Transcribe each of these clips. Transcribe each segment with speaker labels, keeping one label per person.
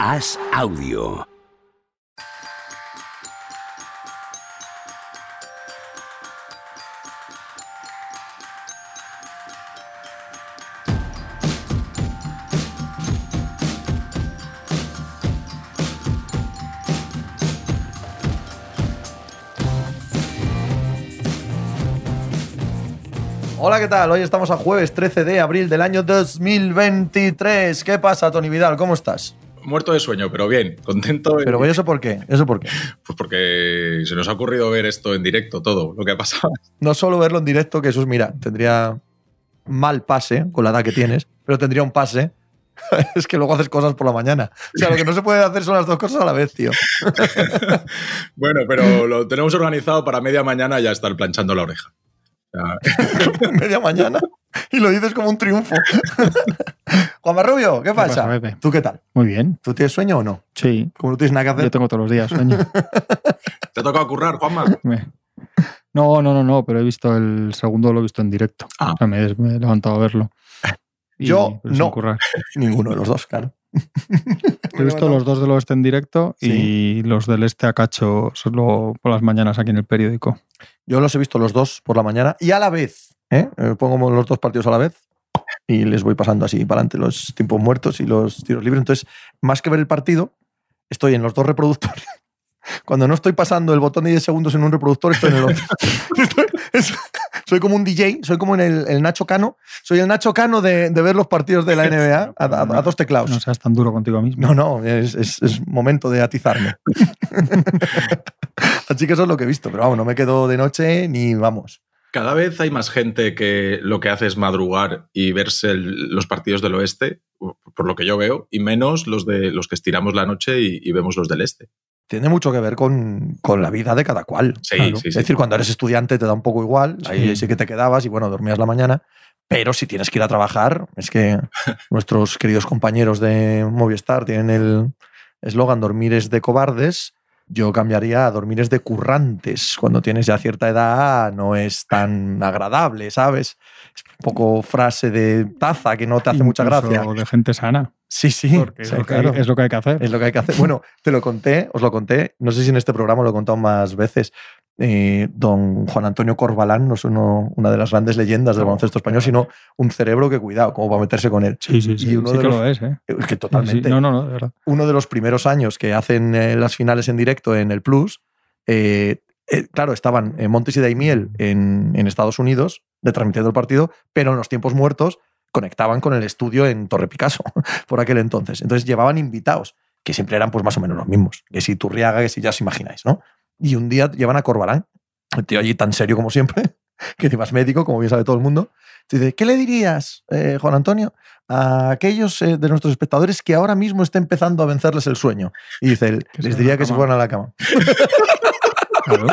Speaker 1: Haz audio.
Speaker 2: Hola, ¿qué tal? Hoy estamos a jueves 13 de abril del año 2023. ¿Qué pasa, Tony Vidal? ¿Cómo estás?
Speaker 3: Muerto de sueño, pero bien, contento.
Speaker 2: Pero ¿y eso por qué? ¿Eso por qué?
Speaker 3: Pues porque se nos ha ocurrido ver esto en directo, todo lo que ha pasado.
Speaker 2: No solo verlo en directo, que eso es, mira, tendría mal pase con la edad que tienes, pero tendría un pase. es que luego haces cosas por la mañana. O sea, lo que no se puede hacer son las dos cosas a la vez, tío.
Speaker 3: bueno, pero lo tenemos organizado para media mañana ya estar planchando la oreja.
Speaker 2: media mañana y lo dices como un triunfo. Juanma Rubio, ¿qué pasa? ¿Tú qué tal?
Speaker 4: Muy bien.
Speaker 2: ¿Tú tienes sueño o no?
Speaker 4: Sí.
Speaker 2: Como no tienes nada que hacer.
Speaker 4: Yo tengo todos los días sueño.
Speaker 3: ¿Te ha tocado currar, Juanma?
Speaker 4: No, no, no, no, pero he visto el segundo, lo he visto en directo.
Speaker 3: Ah.
Speaker 4: O sea, me, he- me he levantado a verlo. Y-
Speaker 2: Yo
Speaker 4: sin
Speaker 2: no.
Speaker 4: currar.
Speaker 2: Ninguno de los dos, claro.
Speaker 4: He visto los dos del oeste en directo y los del este a cacho solo por las mañanas aquí en el periódico.
Speaker 2: Yo los he visto los dos por la mañana y a la vez. ¿Eh? Eh, Pongo los dos partidos a la vez y les voy pasando así para adelante los tiempos muertos y los tiros libres. Entonces, más que ver el partido, estoy en los dos reproductores. Cuando no estoy pasando el botón de 10 segundos en un reproductor, estoy en el otro. Estoy- es- soy como un DJ, soy como en el, el Nacho Cano. Soy el Nacho Cano de, de ver los partidos de la NBA a, a- a dos teclados.
Speaker 4: No seas tan duro contigo mismo.
Speaker 2: No, no, es, es- es momento de atizarme. Así que eso es lo que he visto, pero vamos, no me quedo de noche ni vamos.
Speaker 3: Cada vez hay más gente que lo que hace es madrugar y verse el- los partidos del oeste, por lo que yo veo, y menos los de los que estiramos la noche y, y vemos los del este.
Speaker 2: Tiene mucho que ver con, con la vida de cada cual.
Speaker 3: Sí,
Speaker 2: Claro.
Speaker 3: sí,
Speaker 2: Es
Speaker 3: sí.
Speaker 2: decir, cuando eres estudiante te da un poco igual, ahí
Speaker 4: Sí.
Speaker 2: sí que te quedabas y bueno, dormías la mañana, pero si tienes que ir a trabajar, es que nuestros queridos compañeros de Movistar tienen el eslogan dormir es de cobardes. Yo cambiaría a dormir es de currantes. Cuando tienes ya cierta edad no es tan agradable, ¿sabes? Es un poco frase de taza que no te hace mucha gracia.
Speaker 4: de gente sana.
Speaker 2: Sí, sí.
Speaker 4: Porque es, lo que
Speaker 2: claro.
Speaker 4: hay, es lo que hay que hacer.
Speaker 2: Es lo que hay que hacer. Bueno, te lo conté, os lo conté, no sé si en este programa lo he contado más veces. Eh, don Juan Antonio Corbalán no es uno- una de las grandes leyendas del
Speaker 4: No,
Speaker 2: baloncesto español, sino un cerebro que cuidado, como para meterse con él.
Speaker 4: Sí, sí, sí.
Speaker 2: y uno
Speaker 4: sí
Speaker 2: de
Speaker 4: que
Speaker 2: los-
Speaker 4: lo es, ¿eh?
Speaker 2: Es que
Speaker 4: Sí,
Speaker 2: totalmente.
Speaker 4: No, no, no, de verdad.
Speaker 2: Uno de los primeros años que hacen eh, las finales en directo en el Plus, eh, claro, estaban Montes y Daimiel en, en Estados Unidos, de transmitiendo el partido, pero en los tiempos muertos conectaban con el estudio en Torre Picasso por aquel entonces. Entonces llevaban invitados, que siempre eran pues más o menos los mismos, que si Turriaga, que si ya os imagináis, ¿no? Y un día llevan a Corbalán, el tío allí tan serio como siempre, que encima es médico, como bien sabe todo el mundo. Dice, ¿qué le dirías, eh, Juan Antonio, a aquellos eh, de nuestros espectadores que ahora mismo está empezando a vencerles el sueño? Y dice él, les diría que se
Speaker 4: cama".
Speaker 2: fueran a la cama.
Speaker 4: Claro.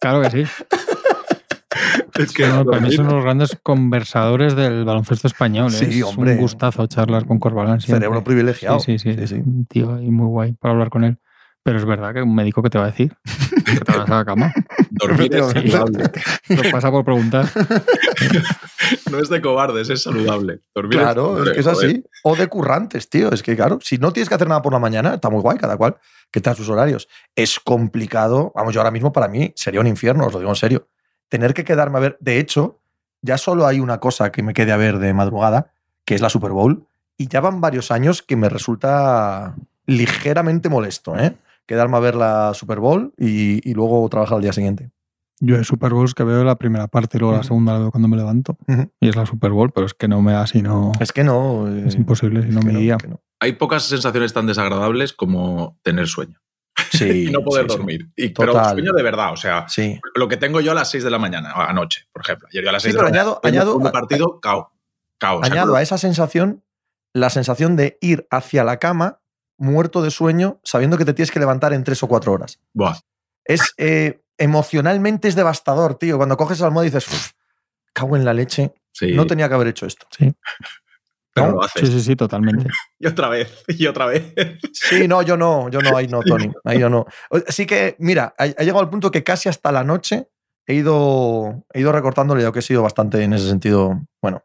Speaker 4: claro que sí.
Speaker 3: Es que
Speaker 4: No, para mí son los grandes conversadores del baloncesto español. ¿eh?
Speaker 2: Sí,
Speaker 4: es
Speaker 2: hombre.
Speaker 4: un gustazo charlar con Corbalán. siempre.
Speaker 2: Cerebro privilegiado.
Speaker 4: Sí, sí, sí.
Speaker 2: Sí, sí.
Speaker 4: Un tío ahí muy guay para hablar con él. Pero es verdad que un médico que te va a decir que te vas a la cama.
Speaker 3: dormir es saludable.
Speaker 4: Lo pasa por preguntar.
Speaker 3: No es de cobardes, es saludable. Dormir
Speaker 2: Claro, es
Speaker 3: saludable,
Speaker 2: que es
Speaker 3: joder.
Speaker 2: así. O de currantes, tío. Es que, claro, si no tienes que hacer nada por la mañana, está muy guay, cada cual que tenga sus horarios. Es complicado. Vamos, yo ahora mismo para mí sería un infierno, os lo digo en serio. Tener que quedarme a ver. De hecho, ya solo hay una cosa que me quede a ver de madrugada, que es la Super Bowl. Y ya van varios años que me resulta ligeramente molesto, ¿eh? Quedarme a ver la Super Bowl y, y luego trabajar al día siguiente.
Speaker 4: Yo de Super Bowls que veo la primera parte y luego la segunda la veo cuando me levanto. Y es la Super Bowl, pero es que no me da si no.
Speaker 2: Es que no. eh,
Speaker 4: Es imposible, si
Speaker 2: es
Speaker 4: no me guía.
Speaker 2: es que no.
Speaker 3: Hay pocas sensaciones tan desagradables como tener sueño
Speaker 2: Sí,
Speaker 3: y no poder
Speaker 2: sí, sí.
Speaker 3: dormir. Y, pero sueño de verdad, o sea,
Speaker 2: Sí.
Speaker 3: lo que tengo yo a las 6 de la mañana, anoche, por ejemplo. Ayer yo a las
Speaker 2: Sí,
Speaker 3: 6
Speaker 2: pero
Speaker 3: de la
Speaker 2: añado-
Speaker 3: mañana,
Speaker 2: añado-
Speaker 3: un partido, cao. cao. O sea,
Speaker 2: Añado
Speaker 3: no-
Speaker 2: a esa sensación la sensación de ir hacia la cama muerto de sueño sabiendo que te tienes que levantar en tres o cuatro horas.
Speaker 3: Buah,
Speaker 2: Es eh, emocionalmente es devastador, tío. Cuando coges el almohada y dices, "Uf, cago en la leche,
Speaker 3: sí,
Speaker 2: no tenía que haber hecho esto.
Speaker 4: Sí,
Speaker 3: pero
Speaker 2: ¿no?
Speaker 3: lo haces.
Speaker 4: sí, sí, sí, totalmente.
Speaker 3: Y otra vez, y otra vez.
Speaker 2: Sí, no, yo no, yo no, ahí no, Tony, ahí yo no. Así que, mira, ha, ha llegado al punto que casi hasta la noche he ido, he ido recortándole, yo que he sido bastante en ese sentido, bueno,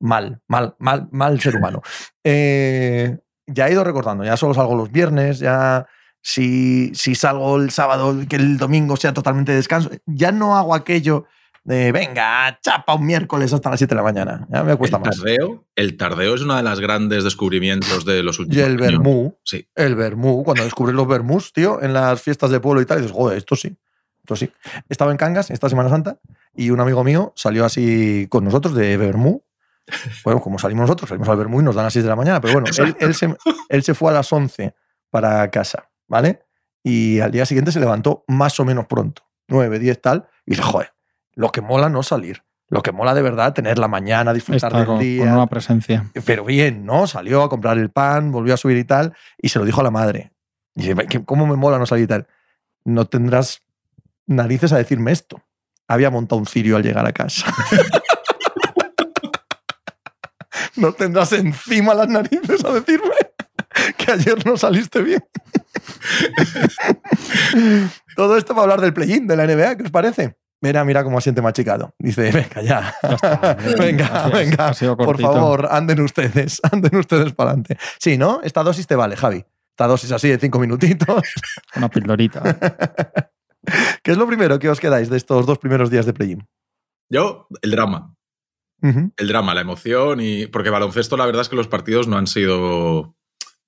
Speaker 2: mal, mal, mal, mal ser humano. Eh, ya he ido recortando, ya solo salgo los viernes, ya si, si salgo el sábado, que el domingo sea totalmente descanso, ya no hago aquello de venga, chapa un miércoles hasta las 7 de la mañana. Ya me cuesta
Speaker 3: el
Speaker 2: más.
Speaker 3: Tardeo, el tardeo es uno de los grandes descubrimientos de los últimos
Speaker 2: Y el
Speaker 3: años.
Speaker 2: vermú,
Speaker 3: Sí.
Speaker 2: el vermú, cuando descubres los vermús, tío, en las fiestas de pueblo y tal, dices, joder, esto sí, esto sí. Estaba en Cangas esta Semana Santa y un amigo mío salió así con nosotros de vermú. Bueno, como salimos nosotros, salimos al vermú y nos dan a las 6 de la mañana, pero bueno, él, él se, él se fue a las 11 para casa, ¿vale? Y al día siguiente se levantó más o menos pronto, 9, 10 tal, y dice, joder, lo que mola no salir. Lo que mola de verdad tener la mañana, disfrutar
Speaker 4: Está
Speaker 2: del
Speaker 4: con,
Speaker 2: día.
Speaker 4: con una presencia.
Speaker 2: Pero bien, ¿no? Salió a comprar el pan, volvió a subir y tal, y se lo dijo a la madre. Y dice, "¿Qué- ¿cómo me mola no salir y tal? No tendrás narices a decirme esto. Había montado un cirio al llegar a casa. no tendrás encima las narices a decirme que ayer no saliste bien. Todo esto para hablar del play-in de la NBA, ¿qué os parece? Mira, mira cómo asiente machicado. Dice, venga, ya.
Speaker 4: Ya está.
Speaker 2: venga,
Speaker 4: Ha sido-
Speaker 2: venga.
Speaker 4: ha sido
Speaker 2: por favor, anden ustedes, anden ustedes para adelante. Sí, ¿no? Esta dosis te vale, Javi. Esta dosis así de cinco minutitos.
Speaker 4: Una pildorita.
Speaker 2: ¿Qué es lo primero que os quedáis de estos dos primeros días de play-in?
Speaker 3: Yo, el drama. El drama, la emoción y. Porque baloncesto, la verdad es que los partidos no han sido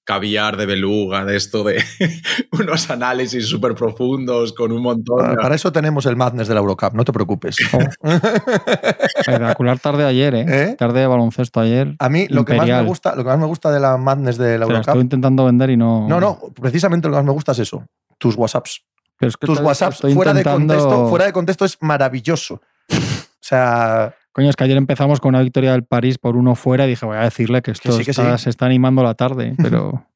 Speaker 3: caviar de beluga, de esto de unos análisis súper profundos con un montón
Speaker 2: Para,
Speaker 3: de.
Speaker 2: para eso tenemos el madness de la Eurocup, no te preocupes.
Speaker 4: Espectacular tarde ayer, ¿eh?
Speaker 2: ¿Eh?
Speaker 4: Tarde de baloncesto ayer.
Speaker 2: A mí lo que, más me gusta, lo que más me gusta de la madness de la Eurocup.
Speaker 4: estoy intentando vender y no.
Speaker 2: No, no, precisamente lo que más me gusta es eso. Tus WhatsApps.
Speaker 4: Pero es que
Speaker 2: Tus WhatsApps fuera de, contexto, fuera de contexto es maravilloso. O sea,
Speaker 4: Coño, es que ayer empezamos con una victoria del París por uno fuera y dije, voy a decirle que esto
Speaker 2: sí, que
Speaker 4: está-
Speaker 2: sí.
Speaker 4: se está animando la tarde, pero.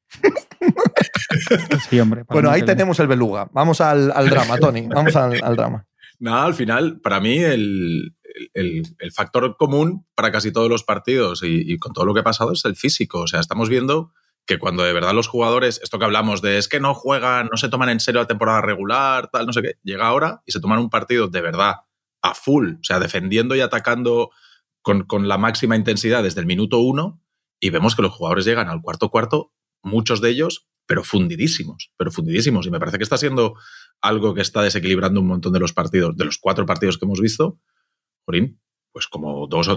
Speaker 4: sí, hombre.
Speaker 2: bueno, ahí tenemos el beluga. Vamos al, al drama, Tony. Vamos al, al drama.
Speaker 3: Nada, al final, para mí, el, el- el factor común para casi todos los partidos y, y con todo lo que ha pasado es el físico. O sea, estamos viendo que cuando de verdad los jugadores, esto que hablamos de es que no juegan, no se toman en serio la temporada regular, tal, no sé qué, llega ahora y se toman un partido de verdad a full, o sea, defendiendo y atacando con, con la máxima intensidad desde el minuto uno y vemos que los jugadores llegan al cuarto cuarto, muchos de ellos, pero fundidísimos, pero fundidísimos. Y me parece que está siendo algo que está desequilibrando un montón de los partidos, de los cuatro partidos que hemos visto. Jorín, pues como dos.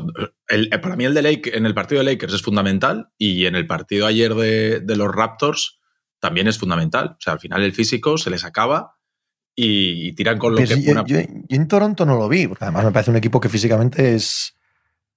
Speaker 3: el- para mí, el de Lake, en el partido de Lakers es fundamental y en el partido ayer de, de los Raptors también es fundamental. O sea, al final el físico se les acaba y, y tiran con lo
Speaker 2: Pues
Speaker 3: que.
Speaker 2: yo,
Speaker 3: una-
Speaker 2: yo- yo en Toronto no lo vi, porque además me parece un equipo que físicamente es,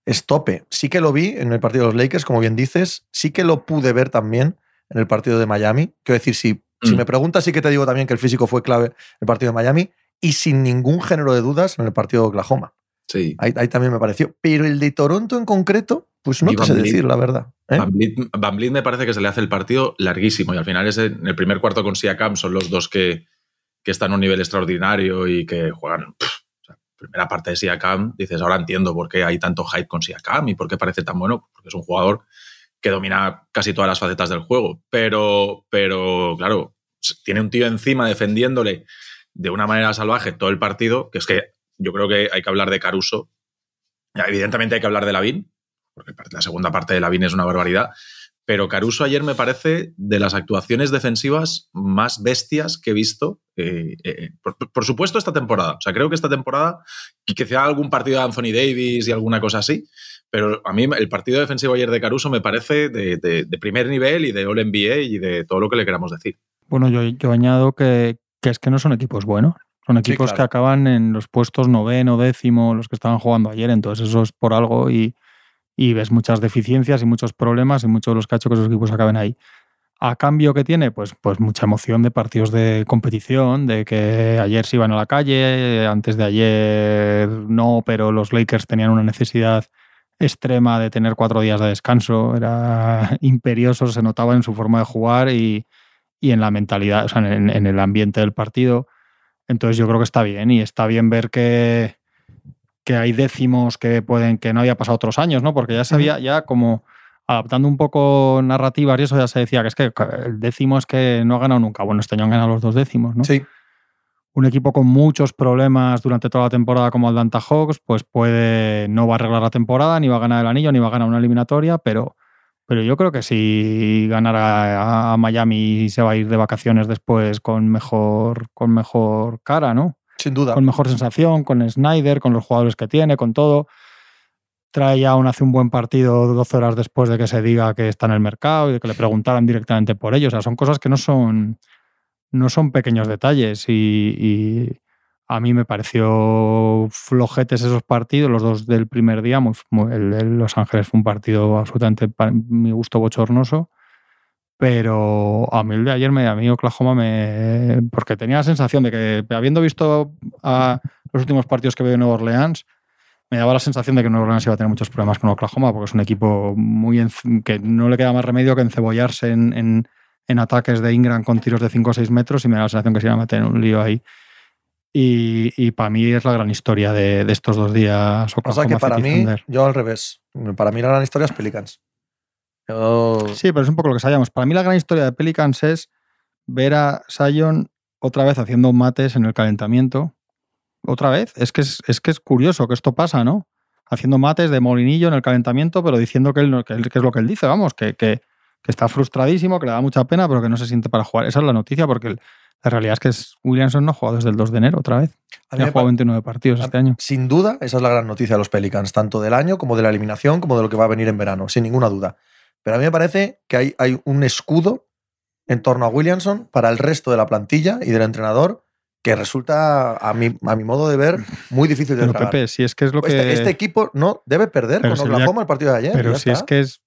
Speaker 2: es tope. Sí que lo vi en el partido de los Lakers, como bien dices. Sí que lo pude ver también en el partido de Miami. Quiero decir, si, si
Speaker 3: Mm.
Speaker 2: me preguntas, sí que te digo también que el físico fue clave en el partido de Miami y sin ningún género de dudas en el partido de Oklahoma.
Speaker 3: sí.
Speaker 2: Ahí, ahí también me pareció. Pero el de Toronto en concreto, pues no te sé decir la verdad. ¿eh?
Speaker 3: Van Vliet me parece que se le hace el partido larguísimo y al final ese, en el primer cuarto con Siakam son los dos que, que están a un nivel extraordinario y que juegan. pff, primera parte de Siakam, dices, ahora entiendo por qué hay tanto hype con Siakam y por qué parece tan bueno, porque es un jugador que domina casi todas las facetas del juego. Pero, pero claro, tiene un tío encima defendiéndole de una manera salvaje todo el partido, que es que yo creo que hay que hablar de Caruso. Evidentemente hay que hablar de Lavín, porque la segunda parte de Lavín es una barbaridad. Pero Caruso ayer me parece de las actuaciones defensivas más bestias que he visto. eh, eh, por, por supuesto, esta temporada. O sea, creo que esta temporada, y que sea algún partido de Anthony Davis y alguna cosa así, pero a mí el partido defensivo ayer de Caruso me parece de, de- de primer nivel y de All NBA y de todo lo que le queramos decir.
Speaker 4: Bueno, yo, yo añado que, que es que no son equipos buenos. Son equipos
Speaker 2: claro.
Speaker 4: que acaban en los puestos noveno, décimo, los que estaban jugando ayer. Entonces eso es por algo y, y ves muchas deficiencias y muchos problemas y muchos de los hecho que esos equipos acaben ahí. A cambio que tiene, pues, pues mucha emoción de partidos de competición, de que ayer se iban a la calle, antes de ayer no, pero los Lakers tenían una necesidad extrema de tener cuatro días de descanso, era imperioso, se notaba en su forma de jugar y, y en la mentalidad, o sea, en, en el ambiente del partido. Entonces yo creo que está bien y está bien ver que, que hay décimos que pueden, que no había pasado otros años, ¿no? Porque ya se había, ya como adaptando un poco narrativas y eso ya se decía que es que el décimo es que no ha ganado nunca. Bueno, este año han ganado los dos décimos, ¿no?
Speaker 2: Sí.
Speaker 4: un equipo con muchos problemas durante toda la temporada como Atlanta Hawks, pues puede no va a arreglar la temporada, ni va a ganar el anillo, ni va a ganar una eliminatoria, pero Pero yo creo que si ganara a Miami se va a ir de vacaciones después con mejor, con mejor cara, ¿no?
Speaker 2: Sin duda.
Speaker 4: Con mejor sensación, con Snyder, con los jugadores que tiene, con todo. Trae aún hace un buen partido 12 horas después de que se diga que está en el mercado y de que le preguntaran directamente por ello. O sea, son cosas que no son, no son pequeños detalles y, a mí me pareció flojetes esos partidos, los dos del primer día. Muy- el de Los Ángeles fue un partido absolutamente, para mi gusto, bochornoso. Pero a mí el de ayer, me, a mí Oklahoma me. Porque tenía la sensación de que, habiendo visto a los últimos partidos que veo de Nueva Orleans, me daba la sensación de que Nueva Orleans iba a tener muchos problemas con Oklahoma, porque es un equipo muy en- que no le queda más remedio que encebollarse en, en, en ataques de Ingram con tiros de 5 o 6 metros y me da la sensación que se iba a meter en un lío ahí. Y, y para mí es la gran historia de, de estos dos días.
Speaker 2: O sea que para
Speaker 4: City
Speaker 2: mí,
Speaker 4: Thunder.
Speaker 2: yo al revés. Para mí la gran historia es Pelicans. Yo-
Speaker 4: Sí, pero es un poco lo que sabíamos. Para mí la gran historia de Pelicans es ver a Sion otra vez haciendo mates en el calentamiento. Otra vez. Es que es, es que es curioso que esto pasa, ¿no? Haciendo mates de molinillo en el calentamiento, pero diciendo que, él, no- que, él- que es lo que él dice, vamos, que, que- que está frustradísimo, que le da mucha pena, pero que no se siente para jugar. Esa es la noticia, porque el- la realidad es que es- Williamson no ha jugado desde el 2 de enero otra vez. ha jugado
Speaker 2: pa-
Speaker 4: 29 partidos este año.
Speaker 2: Sin duda, esa es la gran noticia de los Pelicans, tanto del año como de la eliminación, como de lo que va a venir en verano, sin ninguna duda. Pero a mí me parece que hay, hay un escudo en torno a Williamson para el resto de la plantilla y del entrenador que resulta, a mi, a mi modo de ver, muy difícil de
Speaker 4: Pero. Pepe, si es que es lo que...
Speaker 2: este, este equipo no debe perder
Speaker 4: Pero
Speaker 2: con
Speaker 4: sería-
Speaker 2: Oklahoma el partido de ayer.
Speaker 4: Pero si
Speaker 2: está.
Speaker 4: es que es.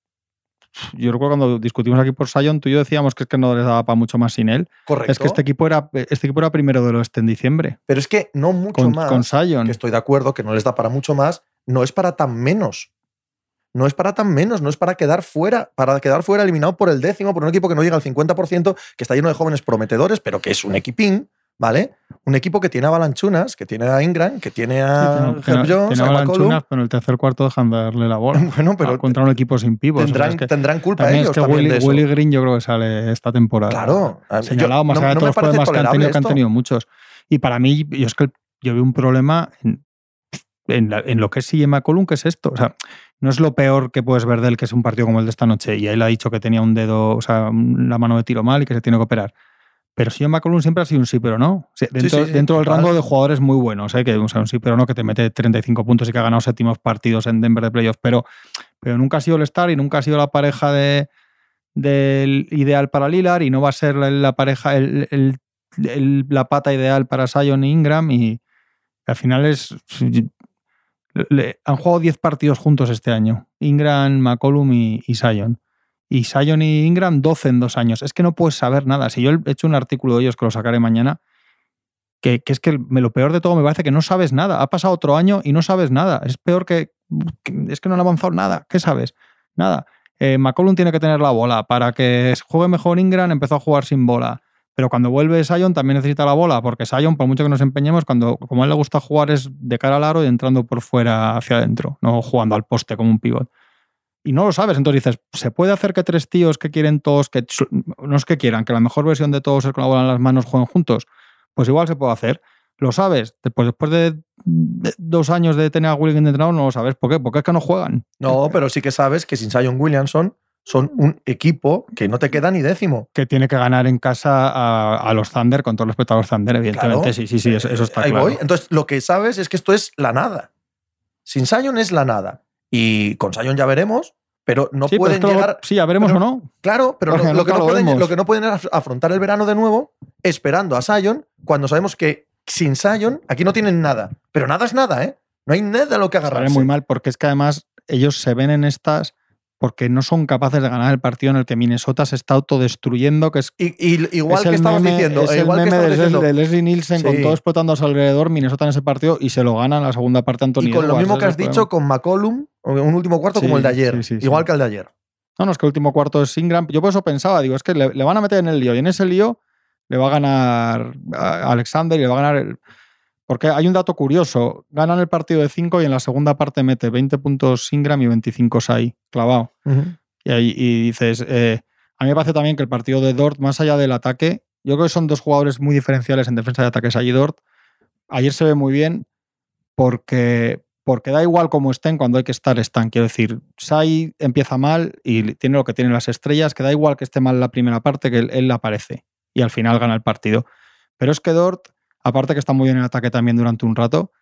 Speaker 4: Yo recuerdo cuando discutimos aquí por Sion, tú y yo decíamos que es que no les daba para mucho más sin él.
Speaker 2: Correcto.
Speaker 4: Es que este equipo era este equipo era primero del oeste en diciembre.
Speaker 2: Pero es que no mucho
Speaker 4: Con,
Speaker 2: más.
Speaker 4: con Sion.
Speaker 2: que estoy de acuerdo que no les da para mucho más, no es para tan menos. No es para tan menos, no es para quedar fuera, para quedar fuera eliminado por el décimo, por un equipo que no llega al 50%, que está lleno de jóvenes prometedores, pero que es un equipín, ¿vale? Un equipo que tiene a Balanchunas, que tiene a Ingram, que tiene a
Speaker 4: Sí,
Speaker 2: Herb
Speaker 4: tiene-
Speaker 2: Jones,
Speaker 4: tiene
Speaker 2: a.
Speaker 4: Balanchunas, pero en el tercer cuarto dejan darle la bola.
Speaker 2: Bueno, pero
Speaker 4: Ah, contra un equipo sin pivos. O sea,
Speaker 2: tendrán,
Speaker 4: es que
Speaker 2: tendrán culpa
Speaker 4: también
Speaker 2: ellos
Speaker 4: es que
Speaker 2: también
Speaker 4: Willy,
Speaker 2: de eso.
Speaker 4: Willy Green yo creo que sale esta temporada.
Speaker 2: Claro. mí- yo-
Speaker 4: Señalado más
Speaker 2: no-
Speaker 4: allá de
Speaker 2: no
Speaker 4: todos
Speaker 2: me
Speaker 4: los problemas que han tenido, que han tenido muchos. Y para mí, yo es que yo veo un problema en, en, la- en lo que es CJ McCollum, que es esto. O sea, no es lo peor que puedes ver de él, que es un partido como el de esta noche. Y él ha dicho que tenía un dedo, o sea, la mano de tiro mal y que se tiene que operar. Pero CJ McCollum siempre ha sido un sí, pero no. O sea, dentro,
Speaker 2: sí, sí,
Speaker 4: dentro del rango de jugadores muy buenos, ¿eh? que o sea, un sí, pero no, que te mete 35 puntos y que ha ganado séptimos partidos en Denver de playoff. Pero, pero nunca ha sido el star y nunca ha sido la pareja de, del ideal para Lillard y no va a ser la, la pareja, el, el- el- la pata ideal para Sion e Ingram y al final es... han jugado 10 partidos juntos este año, Ingram, McCollum y, y Sion. Y Sion y Ingram 12 en dos años. Es que no puedes saber nada. Si yo he hecho un artículo de ellos que lo sacaré mañana, que, es que me- lo peor de todo me parece que no sabes nada. Ha pasado otro año y no sabes nada. Es peor que... que- es que no han avanzado nada. ¿Qué sabes? Nada. Eh, McCollum tiene que tener la bola. Para que juegue mejor Ingram empezó a jugar sin bola. Pero cuando vuelve Sion también necesita la bola, porque Sion, por mucho que nos empeñemos, cuando como a él le gusta jugar es de cara al aro y entrando por fuera hacia adentro, no jugando al poste como un pivot. Y no lo sabes, entonces dices, ¿se puede hacer que tres tíos que quieren todos, que no es que quieran, que la mejor versión de todos es con la bola en las manos jueguen juntos? Pues igual se puede hacer. ¿Lo sabes? Después, después de, dos años de tener a Williams de no lo sabes. ¿Por qué? Porque es que no juegan.
Speaker 2: No, pero sí que sabes que sin Zion Williamson son un equipo que no te queda ni décimo.
Speaker 4: que tiene que ganar en casa a, a los Thunder, con todo respeto a los Thunder, evidentemente.
Speaker 2: Claro.
Speaker 4: Sí, sí, sí, eso, eso está
Speaker 2: Ahí
Speaker 4: claro.
Speaker 2: voy. Entonces, lo que sabes es que esto es la nada. Sin Zion es la nada. Y con Zion ya veremos, pero no
Speaker 4: sí,
Speaker 2: pueden llegar.
Speaker 4: sí, ya veremos
Speaker 2: pero-
Speaker 4: o no.
Speaker 2: Claro, pero lo, lo que no
Speaker 4: lo
Speaker 2: pueden,
Speaker 4: vemos.
Speaker 2: lo que no pueden es af- afrontar el verano de nuevo esperando a Zion cuando sabemos que sin Zion aquí no tienen nada. Pero nada es nada, ¿eh? No hay nada a lo que
Speaker 4: Sale
Speaker 2: agarrarse.
Speaker 4: muy mal porque es que además ellos se ven en estas porque no son capaces de ganar el partido en el que Minnesota se está autodestruyendo, que es
Speaker 2: Y, y- igual
Speaker 4: es
Speaker 2: que estabas diciendo,
Speaker 4: es
Speaker 2: eh,
Speaker 4: el
Speaker 2: igual que
Speaker 4: meme de,
Speaker 2: diciendo,
Speaker 4: de Leslie Nielsen con todo explotando a su alrededor, Minnesota en ese partido y se lo gana en la segunda parte Anthony
Speaker 2: y con lo mismo que has dicho
Speaker 4: problema.
Speaker 2: con McCollum, un último cuarto como el de ayer,
Speaker 4: sí.
Speaker 2: igual que el de ayer.
Speaker 4: No, no, es que el último cuarto es Ingram. Yo por eso pensaba, digo, es que le, le van a meter en el lío y en ese lío le va a ganar a Alexander y le va a ganar el... Porque hay un dato curioso, ganan el partido de 5 y en la segunda parte mete 20 puntos Ingram y 25 Sai, clavado. Y, ahí, y dices, eh, a mí me parece también que el partido de Dort, más allá del ataque, yo creo que son dos jugadores muy diferenciales en defensa de ataques allí Dort. Ayer se ve muy bien porque porque da igual cómo estén, cuando hay que estar, están. Quiero decir, Sai empieza mal y tiene lo que tienen las estrellas, que da igual que esté mal la primera parte, que él, él aparece y al final gana el partido. Pero es que Dort, aparte que está muy bien en ataque también durante un rato,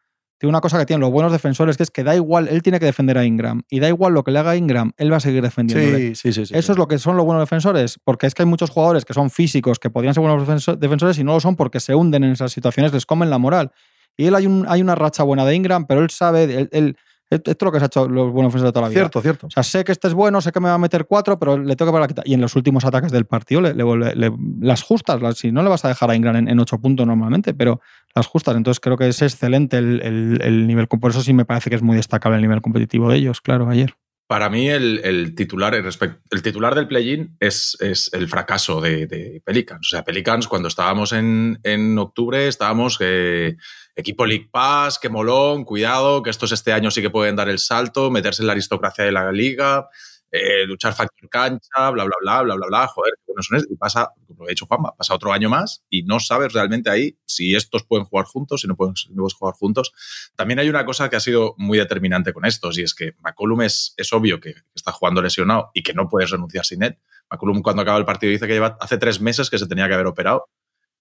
Speaker 4: tiene una cosa que tienen los buenos defensores, que es que da igual, él tiene que defender a Ingram. Y da igual lo que le haga a Ingram, él va a seguir defendiendo.
Speaker 2: Sí, sí, sí, sí.
Speaker 4: Eso es lo que son los buenos defensores, porque es que hay muchos jugadores que son físicos, que podrían ser buenos defenso- defensores y no lo son porque se hunden en esas situaciones, les comen la moral. Y él hay, un, hay una racha buena de Ingram, pero él sabe, él, él- esto es lo que se ha hecho los buenos defensores de toda la vida.
Speaker 2: Cierto, cierto.
Speaker 4: O sea, sé que este es bueno, sé que me va a meter cuatro, pero le tengo que parar la quita. Y en los últimos ataques del partido le, le vuelve- le- las justas, las- si no le vas a dejar a Ingram en, en ocho puntos normalmente, pero las justas. Entonces creo que es excelente el, el- el nivel. Por eso sí me parece que es muy destacable el nivel competitivo de ellos, claro, ayer.
Speaker 3: Para mí, el, el titular, el, el titular del play-in es, es el fracaso de, de Pelicans. O sea, Pelicans, cuando estábamos en, en octubre, estábamos eh, equipo League Pass, que molón, cuidado, que estos este año sí que pueden dar el salto, meterse en la aristocracia de la liga, eh, luchar factor cancha, bla, bla, bla, bla, bla, bla. Joder, qué buenos son estos. Y pasa, como ha dicho Juanma, pasa otro año más y no sabes realmente ahí si estos pueden jugar juntos, si no pueden, si no pueden jugar juntos. También hay una cosa que ha sido muy determinante con estos y es que McCollum es, es obvio que está jugando lesionado y que no puedes renunciar sin él. McCollum cuando acaba el partido dice que lleva hace tres meses que se tenía que haber operado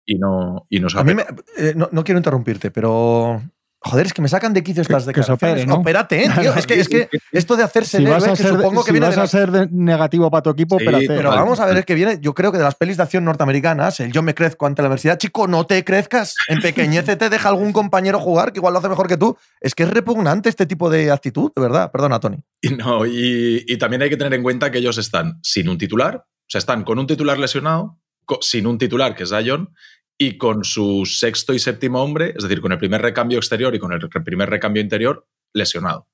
Speaker 3: y no, y no ha
Speaker 2: A mí me, eh, no, no quiero interrumpirte, pero. Joder, es que me sacan de quicio estas
Speaker 4: Que- que se
Speaker 2: declaraciones.
Speaker 4: opere, ¿no?
Speaker 2: Opérate, ¿eh, tío. Es que, es que esto de hacerse
Speaker 4: Si
Speaker 2: héroe, que
Speaker 4: ser,
Speaker 2: supongo que
Speaker 4: si
Speaker 2: viene
Speaker 4: vas
Speaker 2: de
Speaker 4: a ser de- negativo para tu equipo,
Speaker 3: Sí.
Speaker 2: Pero
Speaker 3: Vale.
Speaker 2: vamos a ver, es que viene, yo creo que de las pelis de acción norteamericanas, el yo me crezco ante la adversidad, chico, no te crezcas, empequeñécete, deja algún compañero jugar que igual lo hace mejor que tú. Es que es repugnante este tipo de actitud, de verdad. Perdona, Tony.
Speaker 3: Y, no, y, y también hay que tener en cuenta que ellos están sin un titular, o sea, están con un titular lesionado, sin un titular que es Zion, y con su sexto y séptimo hombre, es decir, con el primer recambio exterior y con el primer recambio interior, lesionado.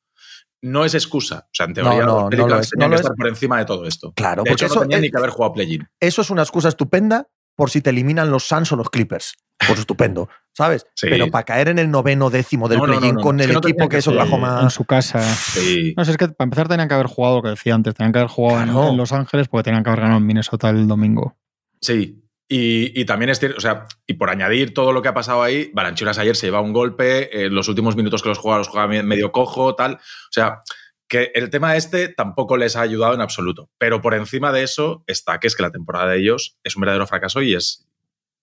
Speaker 3: No es excusa. O sea, en teoría,
Speaker 2: No, no,
Speaker 3: los
Speaker 2: no lo es,
Speaker 3: tenían
Speaker 2: no lo
Speaker 3: que
Speaker 2: es.
Speaker 3: estar por encima de todo esto.
Speaker 2: Claro,
Speaker 3: De
Speaker 2: porque
Speaker 3: hecho, no
Speaker 2: eso,
Speaker 3: tenían
Speaker 2: eh,
Speaker 3: ni que haber jugado play-in.
Speaker 2: eso es una excusa estupenda por si te eliminan los Suns o los Clippers. Pues estupendo, ¿sabes?
Speaker 3: Sí.
Speaker 2: Pero para caer en el noveno décimo del
Speaker 3: No, no, no,
Speaker 2: play-in
Speaker 3: no,
Speaker 2: con
Speaker 3: es
Speaker 2: el equipo que es Oklahoma.
Speaker 4: en su casa.
Speaker 3: Sí.
Speaker 4: No sé, es que para empezar tenían que haber jugado lo que decía antes, tenían que haber jugado
Speaker 2: Claro.
Speaker 4: en, Los Ángeles porque tenían que haber ganado en Minnesota el domingo.
Speaker 3: Sí. Y, también es o sea, y por añadir todo lo que ha pasado ahí, Balanchuras ayer se lleva un golpe, en los últimos minutos que los juega, los juega medio cojo, tal. O sea, que el tema este tampoco les ha ayudado en absoluto. Pero por encima de eso está que es que la temporada de ellos es un verdadero fracaso y es.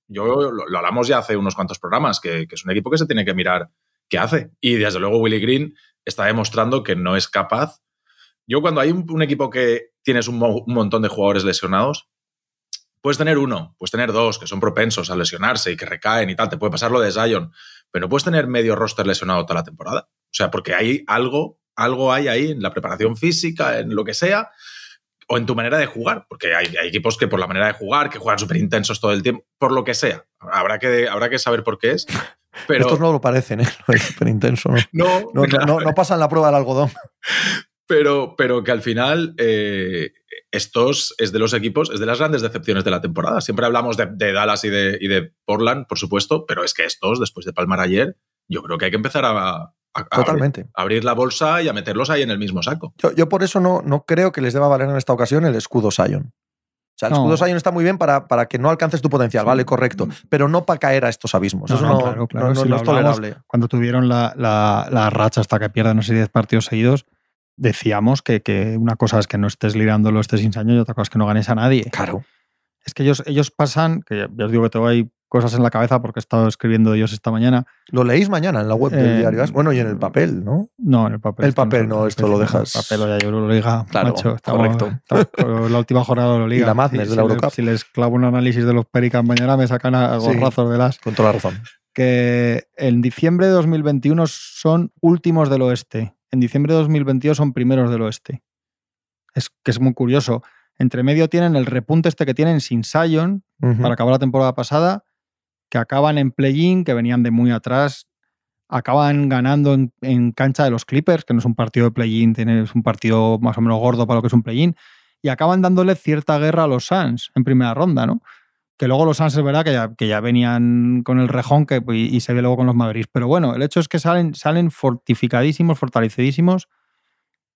Speaker 3: Yo lo, lo hablamos ya hace unos cuantos programas, que, es un equipo que se tiene que mirar qué hace. Y desde luego Willy Green está demostrando que no es capaz. Yo cuando hay un, equipo que tienes un montón de jugadores lesionados, puedes tener uno, puedes tener dos que son propensos a lesionarse y que recaen y tal, te puede pasar lo de Zion, pero no puedes tener medio roster lesionado toda la temporada. O sea, porque hay algo, algo hay ahí en la preparación física, en lo que sea, o en tu manera de jugar, porque hay, hay equipos que por la manera de jugar, que juegan súper intensos todo el tiempo, por lo que sea. Habrá que, habrá que saber por qué es. Pero
Speaker 2: Estos no lo parecen, ¿eh? Lo es súper intenso, ¿no?
Speaker 3: no,
Speaker 2: No, no,
Speaker 3: claro,
Speaker 2: no, no pasan la prueba del algodón.
Speaker 3: pero, pero que al final eh, estos es de los equipos, es de las grandes decepciones de la temporada. Siempre hablamos de, de Dallas y de, y de Portland, por supuesto, pero es que estos, después de palmar ayer, yo creo que hay que empezar a, a- a
Speaker 2: Totalmente.
Speaker 3: abrir, a abrir la bolsa y a meterlos ahí en el mismo saco.
Speaker 2: Yo, yo por eso no, no creo que les deba valer en esta ocasión el escudo Sion. O sea, el
Speaker 4: No.
Speaker 2: escudo Sion está muy bien para, para que no alcances tu potencial,
Speaker 4: Sí.
Speaker 2: vale, correcto. Pero no para caer a estos abismos.
Speaker 4: No,
Speaker 2: eso
Speaker 4: no,
Speaker 2: no,
Speaker 4: claro, claro,
Speaker 2: no- no-
Speaker 4: si
Speaker 2: no
Speaker 4: lo
Speaker 2: es tolerable.
Speaker 4: Cuando tuvieron la, la- la racha hasta que pierden, no sé, 10 partidos seguidos, decíamos que, que una cosa es que no estés liderándolo, estés sin año y otra cosa es que no ganes a nadie.
Speaker 2: Claro.
Speaker 4: Es que ellos, ellos pasan, que ya os digo que tengo ahí cosas en la cabeza porque he estado escribiendo ellos esta mañana.
Speaker 2: Lo leéis mañana en la web del
Speaker 4: Eh,
Speaker 2: diario. Bueno, y en el papel, ¿no?
Speaker 4: No, en el papel.
Speaker 2: El papel, no, esto lo
Speaker 4: en el
Speaker 2: dejas-
Speaker 4: papel, ya yo lo liga,
Speaker 2: Claro,
Speaker 4: macho. Estamos-
Speaker 2: correcto.
Speaker 4: estamos la última jornada lo liga.
Speaker 2: Y la madness
Speaker 4: Si-
Speaker 2: de la Eurocup.
Speaker 4: Si les clavo un análisis de los Pelicans mañana me sacan a
Speaker 2: Sí.
Speaker 4: gorrazos de las.
Speaker 2: Con toda la razón.
Speaker 4: que en diciembre de 2021 son últimos del oeste. En diciembre de 2022 son primeros del oeste. Es que es muy curioso. Entre medio tienen el repunte este que tienen sin Sion para acabar la temporada pasada, que acaban en play-in, que venían de muy atrás, acaban ganando en, en cancha de los Clippers, que no es un partido de play-in, es un partido más o menos gordo para lo que es un play-in, y acaban dándole cierta guerra a los Suns en primera ronda, ¿no? Que luego los Suns es verdad que ya, que ya venían con el rejón que, y, y se ve luego con los Mavericks. Pero bueno, el hecho es que salen, salen fortificadísimos, fortalecidísimos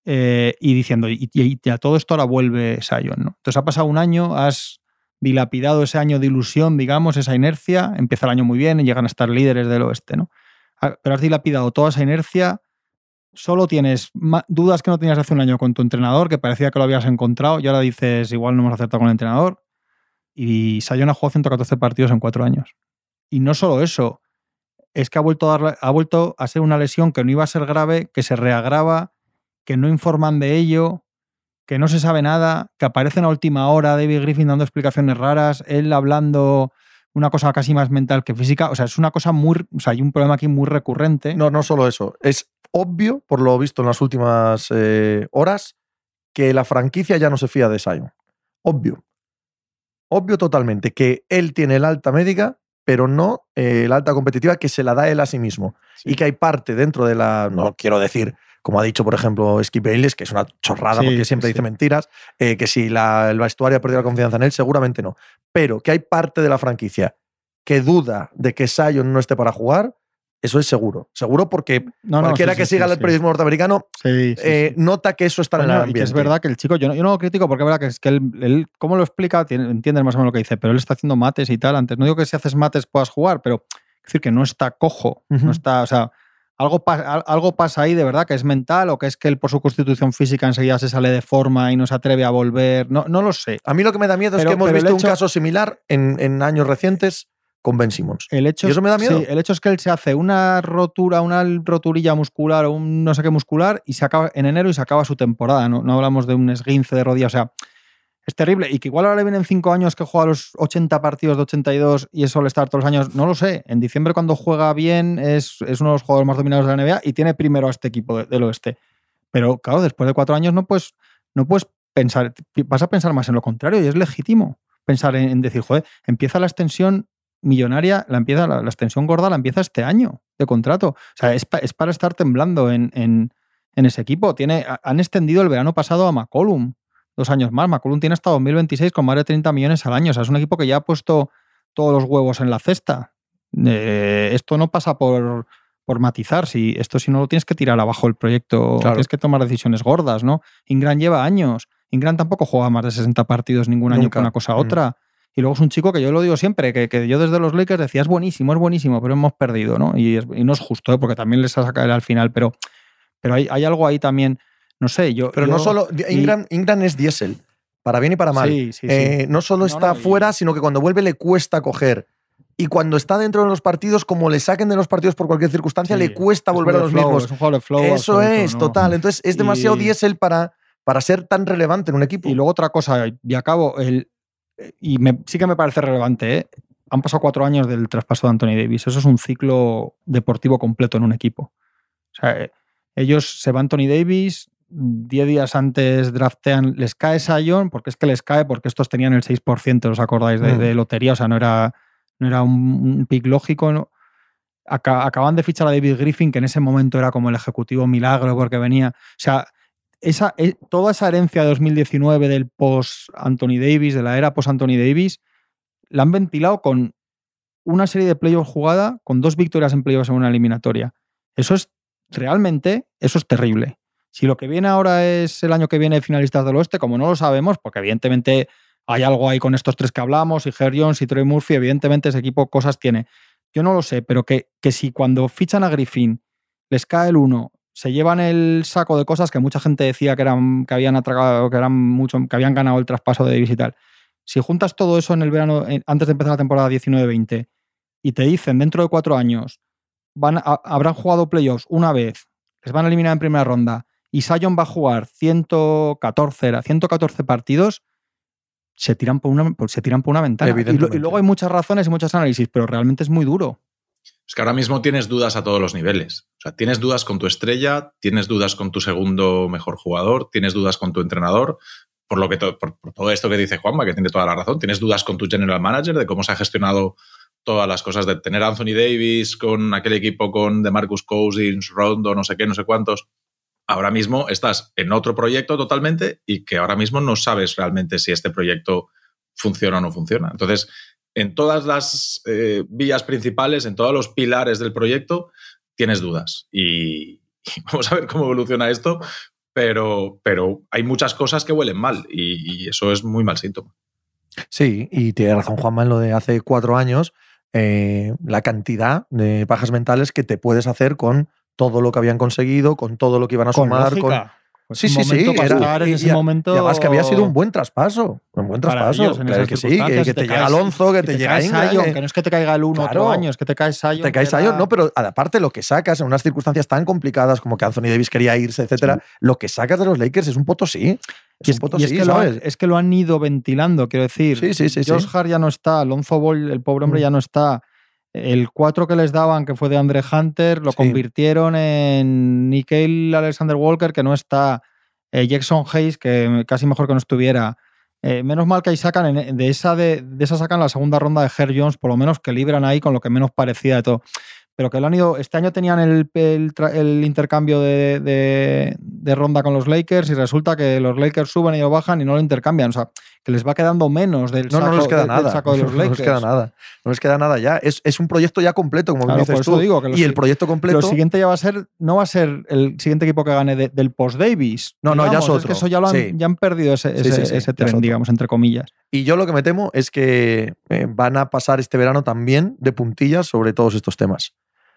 Speaker 4: eh, y diciendo, y, y- a todo esto ahora vuelve Sion, ¿no? Entonces ha pasado un año, has dilapidado ese año de ilusión, digamos, esa inercia, empieza el año muy bien y llegan a estar líderes del oeste, ¿no? Ah, Pero has dilapidado toda esa inercia solo tienes dudas que no tenías hace un año con tu entrenador, que parecía que lo habías encontrado, y ahora dices, igual no hemos acertado con el entrenador. Y Sion ha jugado 114 partidos en cuatro años. Y no solo eso, es que ha vuelto, a ser una lesión que no iba a ser grave, que se reagrava, que no informan de ello, que no se sabe nada, que aparece en la última hora David Griffin dando explicaciones raras, él hablando una cosa casi más mental que física. O sea, es una cosa muy. O sea, hay un problema aquí muy recurrente.
Speaker 2: No, no solo eso. Es obvio, por lo visto en las últimas eh, horas, que la franquicia ya no se fía de Sion. Obvio. Obvio totalmente que él tiene el alta médica, pero no eh, la alta competitiva que se la da él a sí mismo. Y que hay parte dentro de la. No quiero decir como ha dicho, por ejemplo, Skip Bayless, que es una chorrada porque siempre dice mentiras, eh, que si la, el vestuario ha perdido la confianza en él, seguramente no. Pero que hay parte de la franquicia que duda de que Sion no esté para jugar, eso es seguro. Seguro porque cualquiera que siga el periodismo norteamericano eh, nota que eso está en el ambiente.
Speaker 4: Y que es verdad que el chico, yo no, yo no lo critico porque es verdad que es que él, ¿cómo lo explica? Entiendes más o menos lo que dice, pero él está haciendo mates y tal. Antes, no digo que si haces mates puedas jugar, pero es decir, que no está cojo, no está, o sea, algo, algo pasa ahí de verdad que es mental o que es que él por su constitución física enseguida se sale de forma y no se atreve a volver. No, no lo sé.
Speaker 2: A mí lo que me da miedo es que hemos visto un caso similar en, años recientes con Ben Simmons.
Speaker 4: El hecho,
Speaker 2: ¿Y eso me da miedo?
Speaker 4: el hecho es que él se hace una rotura, una roturilla muscular o un no sé qué muscular y se acaba en enero y se acaba su temporada. No, no hablamos de un esguince de rodilla. O sea, es terrible. Y que igual ahora le vienen cinco años que juega los 80 partidos de 82 y es estar todos los años. No lo sé. En diciembre, cuando juega bien, es, uno de los jugadores más dominados de la NBA y tiene primero a este equipo del oeste. Pero claro, después de cuatro años no puedes, no puedes pensar. Vas a pensar más en lo contrario y es legítimo pensar en, decir, joder, empieza la extensión millonaria, la, empieza, la, extensión gorda la empieza este año de contrato. O sea, es, para estar temblando en, en, ese equipo. Tiene, han extendido el verano pasado a McCollum dos años más. McCollum tiene hasta 2026 con más de 30 millones al año. O sea, es un equipo que ya ha puesto todos los huevos en la cesta. Eh, esto no pasa por, por matizar. Si, esto si no lo tienes que tirar abajo el proyecto, tienes que tomar decisiones gordas, ¿no? Ingram lleva años. Ingram tampoco juega más de 60 partidos ningún año con una cosa a mm. Y luego es un chico que yo lo digo siempre, que, yo desde los Lakers decía, es buenísimo, es buenísimo, pero hemos perdido, ¿no? Y, no es justo, ¿eh? porque también les ha sacado al final, pero, pero hay, hay algo ahí también no sé, yo.
Speaker 2: Pero no solo. Ingram, es diésel, para bien y para mal. Eh, no solo está fuera, sino que cuando vuelve le cuesta coger. Y cuando está dentro de los partidos, como le saquen de los partidos por cualquier circunstancia, le cuesta volver a los mismos. Eso es, total. Entonces es demasiado diésel para, para ser tan relevante en un equipo.
Speaker 4: Y luego otra cosa, y acabo, el, y sí que me parece relevante, ¿eh? han pasado cuatro años del traspaso de Anthony Davis. Eso es un ciclo deportivo completo en un equipo. O sea, eh, ellos se va Anthony Davis, 10 días antes draftean, les cae Sion, porque es que les cae, porque estos tenían el 6%, ¿os acordáis? Mm. De, lotería, o sea, no era, no era un, pick lógico. acaban de fichar a David Griffin, que en ese momento era como el ejecutivo milagro, porque venía. O sea, esa, eh, toda esa herencia de 2019 del post Anthony Davis, de la era post Anthony Davis, la han ventilado con una serie de playoffs jugada, con dos victorias en playoffs en una eliminatoria. Eso es realmente, eso es terrible. Si lo que viene ahora es el año que viene finalistas del oeste, como no lo sabemos, porque evidentemente hay algo ahí con estos tres que hablamos, y Her Jones y Troy Murphy, evidentemente ese equipo cosas tiene. Yo no lo sé, pero que, que si cuando fichan a Griffin les cae el uno, se llevan el saco de cosas que mucha gente decía que eran que habían atragado, que eran mucho, que habían ganado el traspaso de Davis y tal. Si juntas todo eso en el verano, antes de empezar la temporada 19-20, y te dicen dentro de cuatro años van habrán jugado playoffs una vez, les van a eliminar en primera ronda y Sion va a jugar 114, 114 partidos, se tiran por una, se tiran por una ventana. Y, luego hay muchas razones y muchos análisis, pero realmente es muy duro.
Speaker 3: Es que ahora mismo tienes dudas a todos los niveles. O sea, tienes dudas con tu estrella, tienes dudas con tu segundo mejor jugador, tienes dudas con tu entrenador, por lo que por, todo esto que dice Juanma, que tiene toda la razón, tienes dudas con tu general manager de cómo se ha gestionado todas las cosas de tener a Anthony Davis con aquel equipo con DeMarcus Cousins, Rondo, no sé qué, no sé cuántos ahora mismo estás en otro proyecto totalmente y que ahora mismo no sabes realmente si este proyecto funciona o no funciona. Entonces, en todas las eh, vías principales, en todos los pilares del proyecto, tienes dudas. Y, vamos a ver cómo evoluciona esto, pero, pero hay muchas cosas que huelen mal y, eso es muy mal síntoma.
Speaker 2: Sí, y tiene razón Juanma en lo de hace cuatro años, eh, la cantidad de pajas mentales que te puedes hacer con todo lo que habían conseguido, con todo lo que iban a
Speaker 4: Con
Speaker 2: sumar. con-.
Speaker 4: Pues
Speaker 2: Sí, sí, sí. era-
Speaker 4: en
Speaker 2: y-
Speaker 4: ese
Speaker 2: y-
Speaker 4: momento.
Speaker 2: Y además que había sido un buen traspaso. Un buen
Speaker 4: para
Speaker 2: traspaso.
Speaker 4: ellos en
Speaker 2: que, que sí, que, que te,
Speaker 4: te
Speaker 2: llega Alonso, que, te
Speaker 4: te
Speaker 2: llega Ingram.
Speaker 4: Sion,
Speaker 2: que-
Speaker 4: que no es que te caiga el uno
Speaker 2: Claro.
Speaker 4: otro año, es que te cae Sion.
Speaker 2: te caes
Speaker 4: que
Speaker 2: a
Speaker 4: era-
Speaker 2: no, pero aparte lo que sacas en unas circunstancias tan complicadas como que Anthony Davis quería irse, etcétera, lo que sacas de los Lakers es un potosí. Es
Speaker 4: Y es,
Speaker 2: un potosí,
Speaker 4: y es que lo han, es que lo han ido ventilando, quiero decir.
Speaker 2: Sí, sí, sí, sí.
Speaker 4: Josh Hart ya no está, Alonso Ball, el pobre hombre,
Speaker 2: Mm.
Speaker 4: ya no está. El 4 que les daban, que fue de Andre Hunter, lo
Speaker 2: Sí.
Speaker 4: convirtieron en Nickel Alexander Walker, que no está. eh, Jackson Hayes, que casi mejor que no estuviera. Eh, menos mal que ahí sacan, en- de esa, de, de esa sacan la segunda ronda de Herr Jones, por lo menos que libran ahí con lo que menos parecía de todo. Pero que lo han ido. Este año tenían el, el tra- el intercambio de, de- de ronda con los Lakers y resulta que los Lakers suben y ellos bajan y no lo intercambian. O sea, que les va quedando menos del
Speaker 2: No,
Speaker 4: saco,
Speaker 2: no les queda
Speaker 4: de-
Speaker 2: nada.
Speaker 4: saco de los
Speaker 2: No
Speaker 4: Lakers.
Speaker 2: les queda nada. No les queda nada ya. Es, es un proyecto ya completo, como
Speaker 4: Claro,
Speaker 2: dices tú.
Speaker 4: digo que lo
Speaker 2: y el proyecto completo.
Speaker 4: Lo siguiente ya va a ser, no va a ser el siguiente equipo que gane de- del post-Davis.
Speaker 2: No, no, ya es otro.
Speaker 4: que eso ya, lo han,
Speaker 2: Sí.
Speaker 4: ya han perdido ese, ese,
Speaker 2: sí, sí,
Speaker 4: ese
Speaker 2: ya es
Speaker 4: tren, digamos, entre comillas.
Speaker 2: Y yo lo que me temo es que eh, van a pasar este verano también de puntillas sobre todos estos temas.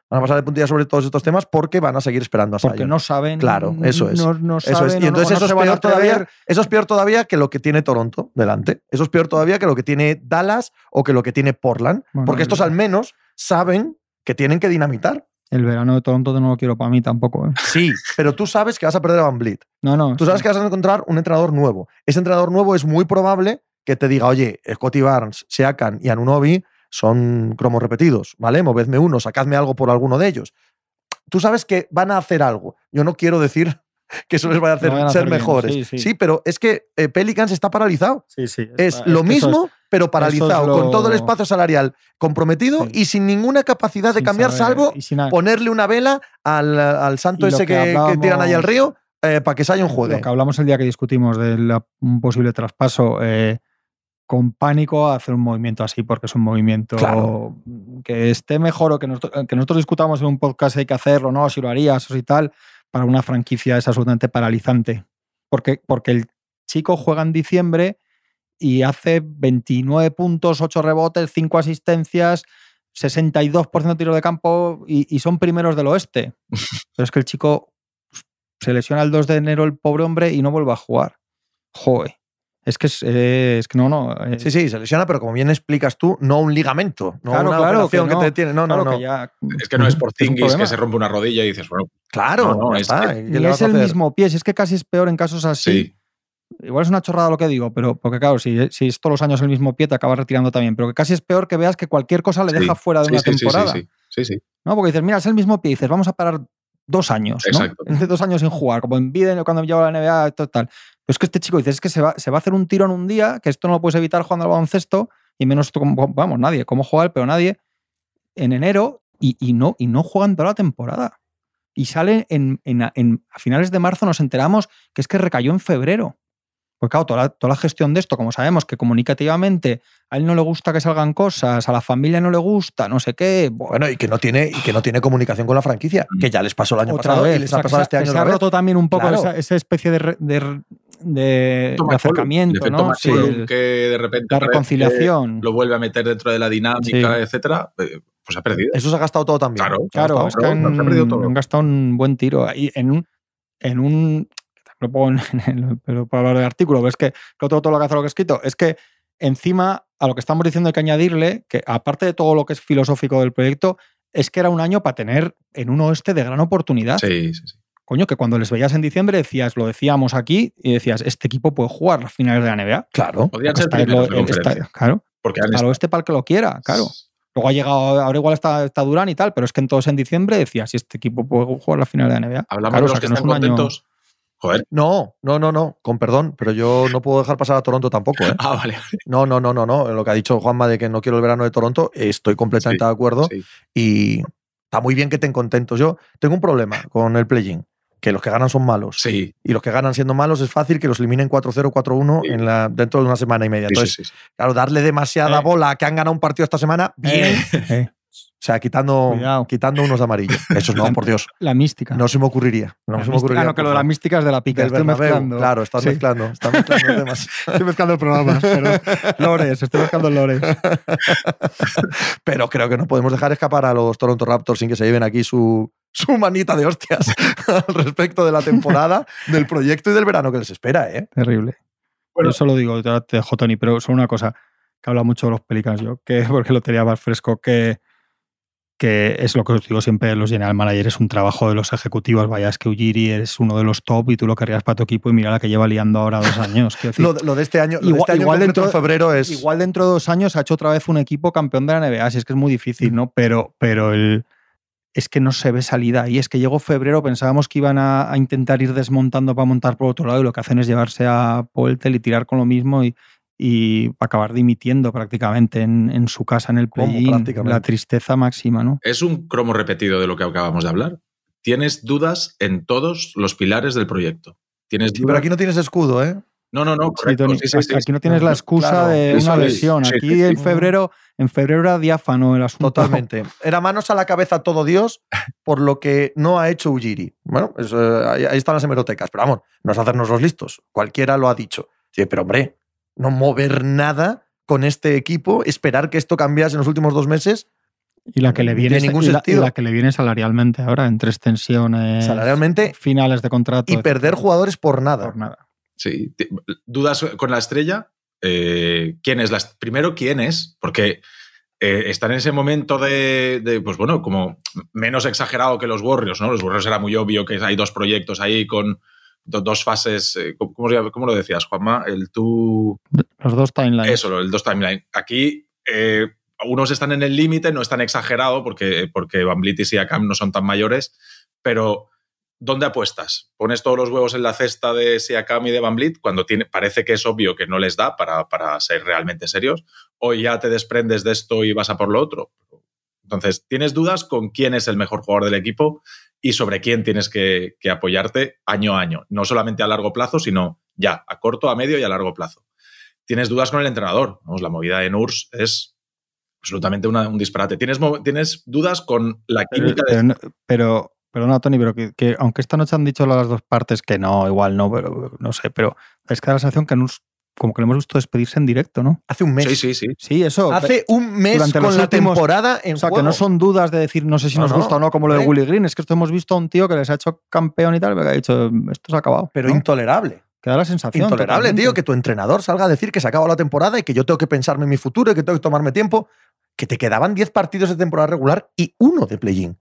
Speaker 2: Van a pasar de puntillas sobre todos estos temas porque van a seguir esperando a
Speaker 4: Porque
Speaker 2: Zion.
Speaker 4: no saben.
Speaker 2: Claro, eso es.
Speaker 4: No, no
Speaker 2: Eso es.
Speaker 4: saben,
Speaker 2: Y entonces
Speaker 4: no
Speaker 2: eso, es peor todavía, eso es peor todavía que lo que tiene Toronto delante. Eso es peor todavía que lo que tiene Dallas o que lo que tiene Portland.
Speaker 4: Bueno,
Speaker 2: porque estos al menos saben que tienen que dinamitar.
Speaker 4: El verano de Toronto no lo quiero para mí tampoco. ¿eh?
Speaker 2: Sí, pero tú sabes que vas a perder a Van Vliet.
Speaker 4: No, no.
Speaker 2: Tú sabes que vas a encontrar un entrenador nuevo. Ese entrenador nuevo es muy probable que te diga, oye, Scotty Barnes, Seakan y Anunobi son cromos repetidos, ¿vale? Movedme uno, sacadme algo por alguno de ellos. Tú sabes que van a hacer algo. Yo no quiero decir que eso les vaya a hacer
Speaker 4: Lo van a
Speaker 2: ser
Speaker 4: bien,
Speaker 2: mejores.
Speaker 4: sí, sí.
Speaker 2: pero es que eh, Pelicans está paralizado.
Speaker 4: Sí, sí.
Speaker 2: Es, lo
Speaker 4: que eso
Speaker 2: mismo, pero paralizado,
Speaker 4: lo-
Speaker 2: con todo el espacio salarial comprometido
Speaker 4: Sí.
Speaker 2: y sin ninguna capacidad de
Speaker 4: sin
Speaker 2: cambiar,
Speaker 4: saber-
Speaker 2: salvo
Speaker 4: sin
Speaker 2: ponerle una vela al, al santo
Speaker 4: lo
Speaker 2: ese
Speaker 4: que
Speaker 2: que, que
Speaker 4: hablábamos-
Speaker 2: tiran ahí al río para que Sion juegue.
Speaker 4: Lo que hablamos el día que discutimos de la- un posible traspaso, eh, con pánico a hacer un movimiento así, porque es un movimiento
Speaker 2: Claro.
Speaker 4: que esté mejor o que nosotros, que nosotros discutamos en un podcast hay que hacerlo, no, si lo harías o si tal, para una franquicia es absolutamente paralizante. Porque, porque el chico juega en diciembre y hace 29 puntos, 8 rebotes, 5 asistencias, 62% de tiro de campo y, y son primeros del oeste. Pero es que el chico se lesiona el 2 de enero el pobre hombre y no vuelve a jugar. Joder. Es que es, eh, es que no, no. eh,
Speaker 2: Sí, sí, se lesiona, pero como bien explicas tú, no un ligamento, no
Speaker 4: Claro,
Speaker 2: una
Speaker 4: claro,
Speaker 2: operación
Speaker 4: que
Speaker 2: te tiene. No,
Speaker 4: claro
Speaker 2: no, no.
Speaker 4: que ya.
Speaker 3: Es que no es por
Speaker 4: problema.
Speaker 3: que se rompe una rodilla y dices, bueno,
Speaker 2: Claro,
Speaker 3: No, es
Speaker 2: está.
Speaker 3: que-
Speaker 2: ¿y qué
Speaker 4: Ni
Speaker 2: le vas
Speaker 4: es
Speaker 2: a
Speaker 4: el mismo pie, si es que casi es peor en casos así.
Speaker 3: sí.
Speaker 4: Igual es una chorrada lo que digo, pero porque claro, si, si es todos los años el mismo pie, te acabas retirando también. Pero que casi es peor que veas que cualquier cosa le
Speaker 3: Sí.
Speaker 4: deja fuera de
Speaker 3: Sí,
Speaker 4: una
Speaker 3: sí, sí, sí,
Speaker 4: temporada.
Speaker 3: Sí, sí, sí.
Speaker 4: ¿no? Porque dices, mira, es el mismo pie, y dices, vamos a parar dos años, ¿no?
Speaker 3: Exacto.
Speaker 4: Hace dos años sin jugar, como en Biden cuando lleva a la NBA, total. Pero es que este chico dices, es que se va, se va a hacer un tiro en un día, que esto no lo puedes evitar jugando al baloncesto, y menos vamos, nadie, cómo jugar, pero nadie, en enero, y, y no, y no juegan toda la temporada. Y sale en, en- en- a finales de marzo, nos enteramos que es que recayó en febrero. Pues claro, toda la, toda la gestión de esto, como sabemos que comunicativamente a él no le gusta que salgan cosas, a la familia no le gusta, no sé qué.
Speaker 2: Bueno, y que no tiene y que no tiene comunicación con la franquicia, que ya les pasó el año
Speaker 4: otra
Speaker 2: pasado
Speaker 4: vez.
Speaker 2: y les
Speaker 4: o sea,
Speaker 2: ha
Speaker 4: que
Speaker 2: pasado
Speaker 4: se-
Speaker 2: este
Speaker 4: que
Speaker 2: año
Speaker 4: se ha
Speaker 2: vez.
Speaker 4: roto también un poco
Speaker 2: Claro.
Speaker 4: esa, esa especie de, de, de- de acercamiento, ¿no? Sí,
Speaker 3: que de repente
Speaker 4: la
Speaker 3: parece
Speaker 4: reconciliación.
Speaker 3: lo vuelve a meter dentro de la dinámica,
Speaker 4: Sí.
Speaker 3: etcétera, eh, pues ha perdido.
Speaker 2: Eso se ha gastado todo también.
Speaker 3: Claro,
Speaker 2: Se ha
Speaker 4: Claro,
Speaker 2: gastado.
Speaker 4: es que
Speaker 3: no,
Speaker 4: han,
Speaker 3: se ha perdido todo.
Speaker 4: han gastado un buen tiro. Y en un. En un lo pongo en el- pero para hablar del artículo, pero es que, que todo, todo lo que hace lo que he escrito, es que encima a lo que estamos diciendo hay que añadirle que, aparte de todo lo que es filosófico del proyecto, es que era un año para tener en un oeste de gran oportunidad.
Speaker 3: Sí, sí, sí.
Speaker 4: Coño, que cuando les veías en diciembre decías, lo decíamos aquí, y decías, este equipo puede jugar las finales de la NBA.
Speaker 2: Claro.
Speaker 3: Podrían ser
Speaker 4: el-
Speaker 3: de
Speaker 4: el- está- claro,
Speaker 3: porque
Speaker 4: al
Speaker 3: estado-
Speaker 4: oeste para el que lo quiera, claro. Luego ha llegado, ahora igual está, está Durán y tal, pero es que entonces en diciembre decías, si este equipo puede jugar la final de la NBA.
Speaker 3: Hablamos
Speaker 4: Claro,
Speaker 3: de
Speaker 4: o
Speaker 3: los
Speaker 4: sea,
Speaker 3: que
Speaker 4: no es
Speaker 3: están
Speaker 4: año-
Speaker 3: contentos. Joder.
Speaker 2: No, no, no, no, con perdón, pero yo no puedo dejar pasar a Toronto tampoco, ¿eh?
Speaker 3: Ah, vale.
Speaker 2: No, no, no, no, no. Lo que ha dicho Juanma de que no quiero el verano de Toronto, estoy completamente
Speaker 3: Sí,
Speaker 2: de acuerdo.
Speaker 3: Sí.
Speaker 2: Y está muy bien que estén contentos. Yo tengo un problema con el play-in, que los que ganan son malos.
Speaker 3: Sí,
Speaker 2: Y los que ganan siendo malos es fácil que los eliminen 4-0, 4-1
Speaker 3: Sí.
Speaker 2: en la, dentro de una semana y media.
Speaker 3: sí, sí,
Speaker 2: Entonces,
Speaker 3: sí, sí.
Speaker 2: claro, darle demasiada
Speaker 4: Eh.
Speaker 2: bola a que han ganado un partido esta semana, bien.
Speaker 4: Eh,
Speaker 2: O sea, quitando,
Speaker 4: Cuidado.
Speaker 2: quitando unos de amarillo. Eso no, por Dios.
Speaker 4: la mística.
Speaker 2: No se me ocurriría. No
Speaker 4: La
Speaker 2: se me
Speaker 4: mística-
Speaker 2: ocurriría.
Speaker 4: no, que lo de la mística es de la pica.
Speaker 2: Del
Speaker 4: Estoy
Speaker 2: Bernabéu,
Speaker 4: mezclando.
Speaker 2: Claro, estás
Speaker 4: Sí.
Speaker 2: mezclando. Estás mezclando temas.
Speaker 4: Estoy mezclando programas, pero Lores, estoy mezclando Lores.
Speaker 2: Pero creo que no podemos dejar escapar a los Toronto Raptors sin que se lleven aquí su, su manita de hostias al respecto de la temporada, del proyecto y del verano que les espera, ¿eh?
Speaker 4: Terrible. Bueno, Yo solo digo, te dejo, Tony, pero solo una cosa que habla mucho de los Pelicans, yo, que porque lo tenía más fresco, que que es lo que os digo siempre los general managers, es un trabajo de los ejecutivos. Vaya, es que Ujiri es uno de los top y tú lo querrías para tu equipo y mira la que lleva liando ahora dos años.
Speaker 2: lo, de este año, igual, dentro de febrero es.
Speaker 4: Igual dentro de dos años ha hecho otra vez un equipo campeón de la NBA, si es que es muy difícil, ¿no? Pero, pero el, es que no se ve salida. Y es que llegó febrero, pensábamos que iban a, intentar ir desmontando para montar por otro lado y lo que hacen es llevarse a Poeltel y tirar con lo mismo y, y acabar dimitiendo prácticamente en, su casa en el play La tristeza máxima, ¿no?
Speaker 3: Es un cromo repetido de lo que acabamos de hablar. Tienes dudas en todos los pilares del proyecto. Tienes
Speaker 2: pero aquí no tienes escudo, ¿eh?
Speaker 3: No, no, no.
Speaker 4: aquí no tienes la excusa de una lesión. Aquí en febrero, en febrero era diáfano el asunto.
Speaker 2: Totalmente. Era manos a la cabeza todo Dios por lo que no ha hecho Ujiri. Bueno, ahí, están las hemerotecas. Pero vamos, no es hacernos los listos. Cualquiera lo ha dicho. Sí, pero hombre, no mover nada con este equipo, esperar que esto cambiase en los últimos dos meses.
Speaker 4: Y la que le viene, ningún la, que le viene salarialmente ahora, entre extensiones,
Speaker 2: salarialmente,
Speaker 4: finales de contrato.
Speaker 2: Y perder jugadores por nada.
Speaker 4: Por nada.
Speaker 3: Sí. ¿Dudas con la estrella? Eh, ¿Quién es? La, primero, ¿quién es? Porque eh, está en ese momento de, pues bueno, como menos exagerado que los Warriors, ¿no? Los Warriors era muy obvio que hay dos proyectos ahí con dos fases, eh, ¿cómo, lo decías, Juanma? El tú...
Speaker 4: Los dos timelines.
Speaker 3: Eso, el dos timelines. Aquí eh, unos están en el límite, no están exagerado porque, porque Van Vliet y Siakam no son tan mayores, pero ¿dónde apuestas? ¿Pones todos los huevos en la cesta de Siakam y de Van Vliet cuando tiene, parece que es obvio que no les da para, para ser realmente serios? ¿O ya te desprendes de esto y vas a por lo otro? Entonces, ¿tienes dudas con quién es el mejor jugador del equipo? y sobre quién tienes que, apoyarte año a año, no solamente a largo plazo, sino ya, a corto, a medio y a largo plazo. Tienes dudas con el entrenador. Vamos, la movida de NURS es absolutamente un disparate. ¿Tienes, ¿Tienes dudas con la química
Speaker 4: pero, de... Pero, perdona, Tony, pero que, aunque esta noche han dicho las dos partes que no, igual no, pero no sé, pero es que da la sensación que NURS como que lo hemos visto despedirse en directo, ¿no?
Speaker 2: Hace un mes.
Speaker 3: Sí, sí, sí.
Speaker 4: Sí, eso.
Speaker 2: Hace un mes con la temporada en
Speaker 4: O sea, que no son dudas de decir no sé si nos gusta o no, como lo de ¿Eh? Willy Green. Es que esto hemos visto a un tío que les ha hecho campeón y tal, que ha dicho, esto se ha acabado.
Speaker 2: Pero intolerable.
Speaker 4: Que da la sensación.
Speaker 2: Intolerable, tío, que tu entrenador salga a decir que se ha acabado la temporada y que yo tengo que pensarme en mi futuro y que tengo que tomarme tiempo. Que te quedaban 10 partidos de temporada regular y uno de play-in.